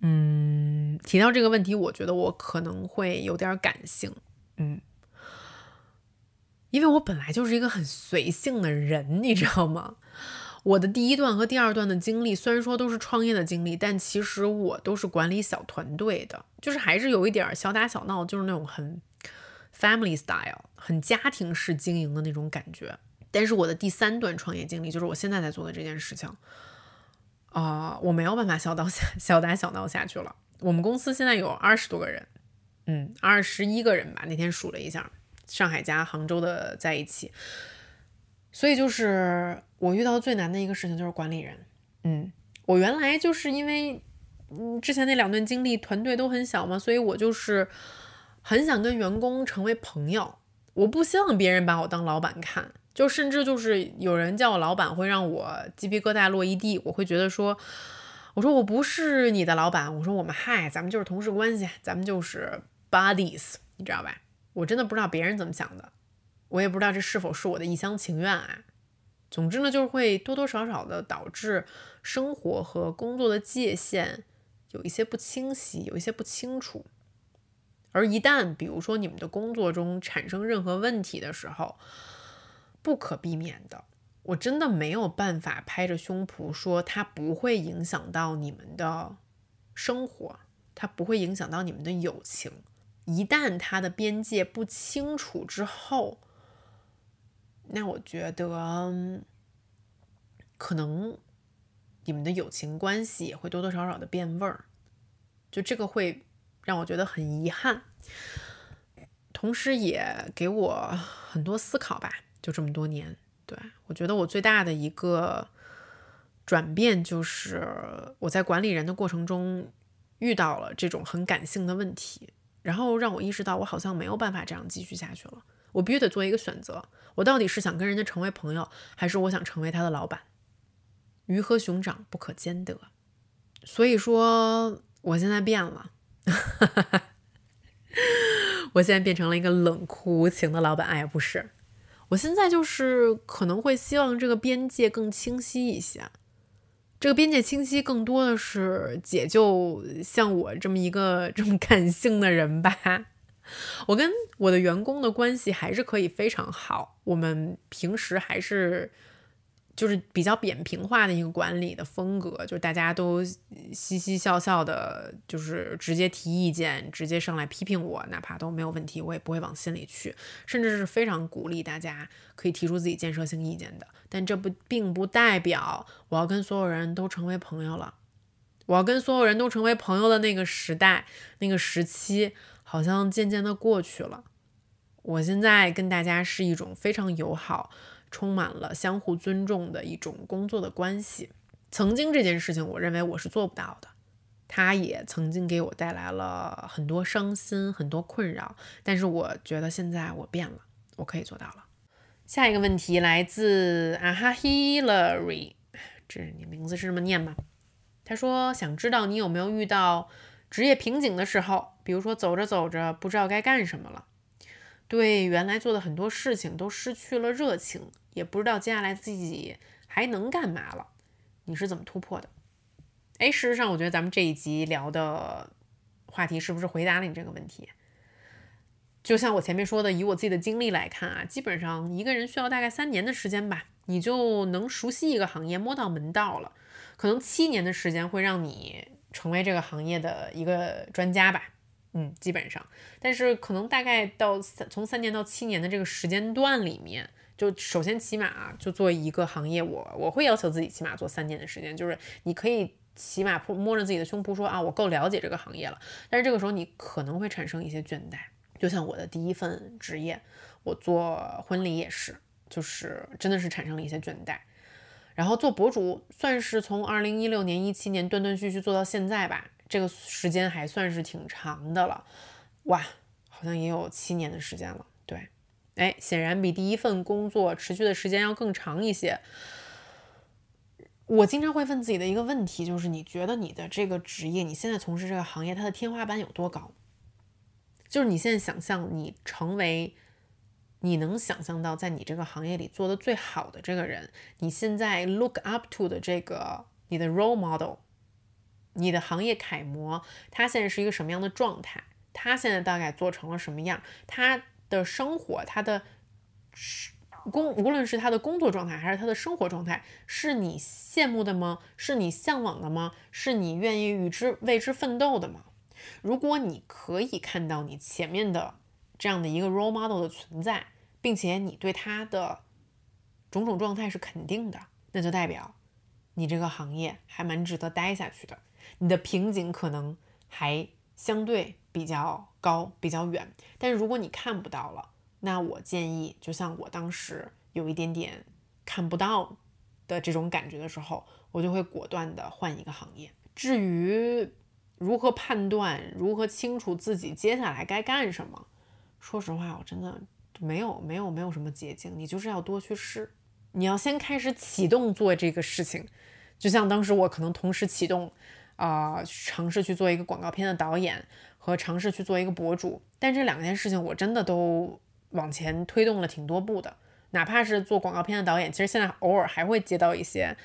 嗯，提到这个问题，我觉得我可能会有点感性。嗯，因为我本来就是一个很随性的人，你知道吗？我的第一段和第二段的经历，虽然说都是创业的经历，但其实我都是管理小团队的，就是还是有一点小打小闹，就是那种很 family style、很家庭式经营的那种感觉。但是我的第三段创业经历，就是我现在在做的这件事情，啊，我没有办法小打小小打小闹下去了。我们公司现在有二十多个人，嗯，二十一个人吧，那天数了一下，上海加杭州的在一起。所以就是我遇到最难的一个事情就是管理人，嗯，我原来就是因为嗯之前那两段经历团队都很小嘛，所以我就是很想跟员工成为朋友，我不希望别人把我当老板看，就甚至就是有人叫我老板会让我鸡皮疙瘩落一地，我会觉得说，我说我不是你的老板，我说我们嗨，咱们就是同事关系，咱们就是 buddies，你知道吧？我真的不知道别人怎么想的。我也不知道这是否是我的一厢情愿啊。总之呢，就是会多多少少的导致生活和工作的界限有一些不清晰，有一些不清楚。而一旦比如说你们的工作中产生任何问题的时候，不可避免的，我真的没有办法拍着胸脯说它不会影响到你们的生活，它不会影响到你们的友情。一旦它的边界不清楚之后，那我觉得，可能你们的友情关系也会多多少少的变味儿，就这个会让我觉得很遗憾，同时也给我很多思考吧。就这么多年，对我觉得我最大的一个转变就是我在管理人的过程中遇到了这种很感性的问题，然后让我意识到我好像没有办法这样继续下去了。我必须得做一个选择，我到底是想跟人家成为朋友，还是我想成为他的老板？鱼和熊掌不可兼得，所以说我现在变了，我现在变成了一个冷酷无情的老板。哎呀，不是，我现在就是可能会希望这个边界更清晰一些。这个边界清晰，更多的是解救像我这么一个 这么感性的人吧。我跟我的员工的关系还是可以非常好，我们平时还是就是比较扁平化的一个管理的风格，就是大家都嘻嘻笑笑的，就是直接提意见，直接上来批评我，哪怕都没有问题，我也不会往心里去，甚至是非常鼓励大家可以提出自己建设性意见的。但这不并不代表我要跟所有人都成为朋友了，我要跟所有人都成为朋友的那个时代，那个时期。好像渐渐的过去了。我现在跟大家是一种非常友好、充满了相互尊重的一种工作的关系。曾经这件事情，我认为我是做不到的。他也曾经给我带来了很多伤心、很多困扰。但是我觉得现在我变了，我可以做到了。下一个问题来自啊哈 Hillary，这你名字是这么念吗？他说想知道你有没有遇到。职业瓶颈的时候，比如说走着走着不知道该干什么了，对原来做的很多事情都失去了热情，也不知道接下来自己还能干嘛了，你是怎么突破的？哎，事实上，我觉得咱们这一集聊的话题是不是回答了你这个问题？就像我前面说的，以我自己的经历来看啊，基本上一个人需要大概三年的时间吧，你就能熟悉一个行业，摸到门道了。可能七年的时间会让你。成为这个行业的一个专家吧，嗯，基本上，但是可能大概到三从三年到七年的这个时间段里面，就首先起码啊，就做一个行业，我我会要求自己起码做三年的时间，就是你可以起码摸着自己的胸脯说啊，我够了解这个行业了。但是这个时候你可能会产生一些倦怠，就像我的第一份职业，我做婚礼也是，就是真的是产生了一些倦怠。然后做博主算是从二零一六年、一七年断断续续做到现在吧，这个时间还算是挺长的了，哇，好像也有七年的时间了。对，哎，显然比第一份工作持续的时间要更长一些。我经常会问自己的一个问题，就是你觉得你的这个职业，你现在从事这个行业，它的天花板有多高？就是你现在想象你成为。你能想象到，在你这个行业里做的最好的这个人，你现在 look up to 的这个你的 role model，你的行业楷模，他现在是一个什么样的状态？他现在大概做成了什么样？他的生活，他的工，无论是他的工作状态还是他的生活状态，是你羡慕的吗？是你向往的吗？是你愿意与之为之奋斗的吗？如果你可以看到你前面的这样的一个 role model 的存在，并且你对他的种种状态是肯定的，那就代表你这个行业还蛮值得待下去的。你的瓶颈可能还相对比较高、比较远，但是如果你看不到了，那我建议，就像我当时有一点点看不到的这种感觉的时候，我就会果断的换一个行业。至于如何判断，如何清楚自己接下来该干什么，说实话，我真的没有没有没有什么捷径，你就是要多去试，你要先开始启动做这个事情。就像当时我可能同时启动，啊，尝试去做一个广告片的导演和尝试去做一个博主，但这两件事情我真的都。往前推动了挺多步的，哪怕是做广告片的导演，其实现在偶尔还会接到一些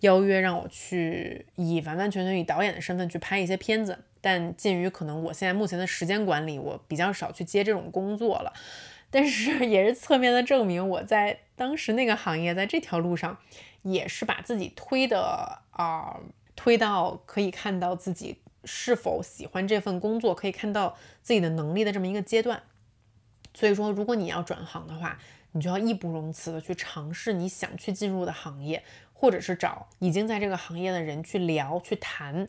邀约，让我去以完完全全以导演的身份去拍一些片子。但鉴于可能我现在目前的时间管理，我比较少去接这种工作了。但是也是侧面的证明，我在当时那个行业，在这条路上也是把自己推的啊，推到可以看到自己是否喜欢这份工作，可以看到自己的能力的这么一个阶段。所以说，如果你要转行的话，你就要义不容辞的去尝试你想去进入的行业，或者是找已经在这个行业的人去聊、去谈，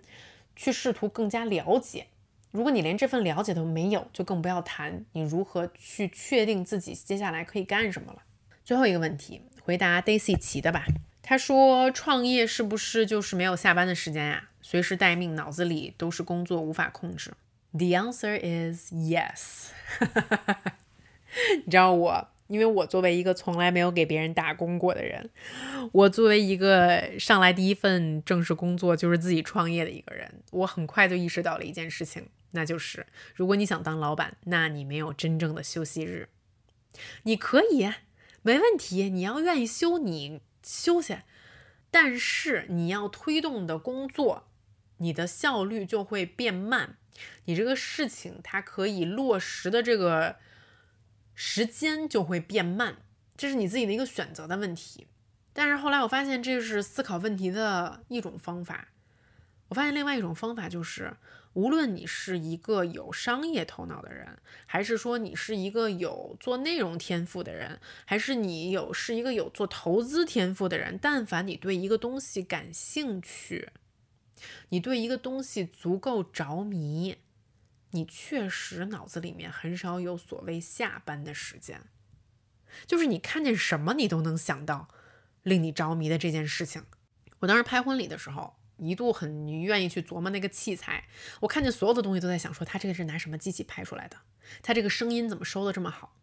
去试图更加了解。如果你连这份了解都没有，就更不要谈你如何去确定自己接下来可以干什么了。最后一个问题，回答 Daisy 齐的吧。他说：“创业是不是就是没有下班的时间呀？随时待命，脑子里都是工作，无法控制？”The answer is yes。你知道我，因为我作为一个从来没有给别人打工过的人，我作为一个上来第一份正式工作就是自己创业的一个人，我很快就意识到了一件事情，那就是如果你想当老板，那你没有真正的休息日。你可以，没问题，你要愿意休，你休息，但是你要推动的工作，你的效率就会变慢，你这个事情它可以落实的这个。时间就会变慢，这是你自己的一个选择的问题。但是后来我发现这是思考问题的一种方法。我发现另外一种方法就是，无论你是一个有商业头脑的人，还是说你是一个有做内容天赋的人，还是你有是一个有做投资天赋的人，但凡你对一个东西感兴趣，你对一个东西足够着迷。你确实脑子里面很少有所谓下班的时间，就是你看见什么你都能想到令你着迷的这件事情。我当时拍婚礼的时候，一度很愿意去琢磨那个器材。我看见所有的东西都在想说，他这个是拿什么机器拍出来的？他这个声音怎么收的这么好？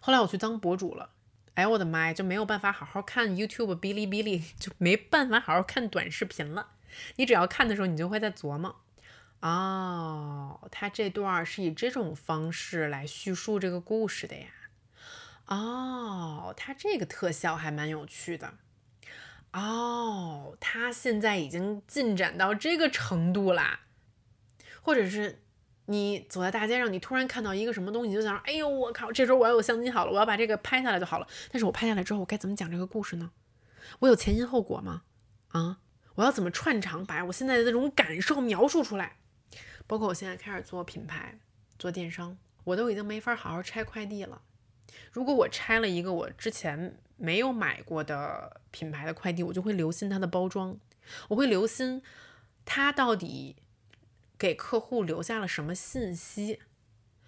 后来我去当博主了，哎我的妈呀，就没有办法好好看 YouTube、哔哩哔哩，就没办法好好看短视频了。你只要看的时候，你就会在琢磨。哦，他这段是以这种方式来叙述这个故事的呀。哦，他这个特效还蛮有趣的。哦，他现在已经进展到这个程度啦。或者是你走在大街上，你突然看到一个什么东西，就想，哎呦，我靠，这时候我要有相机好了，我要把这个拍下来就好了。但是我拍下来之后，我该怎么讲这个故事呢？我有前因后果吗？啊，我要怎么串场，把我现在的这种感受描述出来？包括我现在开始做品牌、做电商，我都已经没法好好拆快递了。如果我拆了一个我之前没有买过的品牌的快递，我就会留心它的包装，我会留心它到底给客户留下了什么信息。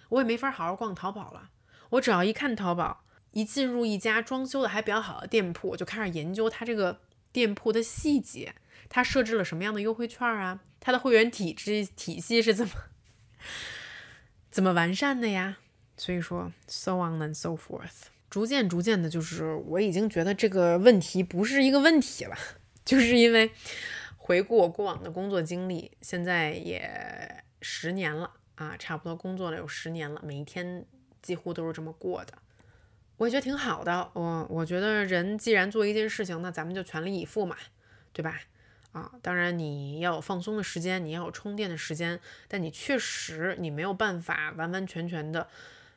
我也没法好好逛淘宝了。我只要一看淘宝，一进入一家装修的还比较好的店铺，我就开始研究它这个店铺的细节。他设置了什么样的优惠券啊？他的会员体制体系是怎么 怎么完善的呀？所以说，so on and so forth，逐渐逐渐的，就是我已经觉得这个问题不是一个问题了，就是因为回顾我过往的工作经历，现在也十年了啊，差不多工作了有十年了，每一天几乎都是这么过的，我也觉得挺好的。我我觉得人既然做一件事情，那咱们就全力以赴嘛，对吧？啊，当然你要有放松的时间，你要有充电的时间，但你确实你没有办法完完全全的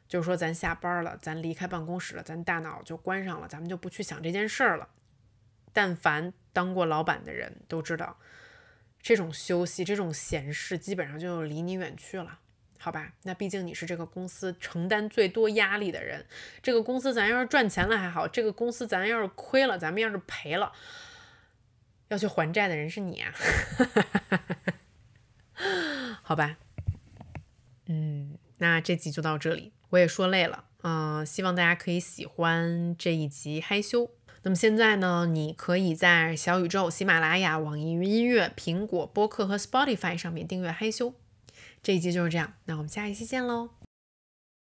就是说咱下班了，咱离开办公室了，咱大脑就关上了，咱们就不去想这件事儿了。但凡当过老板的人都知道，这种休息、这种闲事，基本上就离你远去了。好吧，那毕竟你是这个公司承担最多压力的人。这个公司咱要是赚钱了还好，这个公司咱要是亏了，咱们要是赔了，要去还债的人是你啊。好吧，嗯，那这集就到这里，我也说累了，嗯，希望大家可以喜欢这一集害羞。那么现在呢，你可以在小宇宙、喜马拉雅、网易云音乐、苹果播客和 Spotify 上面订阅害羞。这一集就是这样，那我们下一期见喽。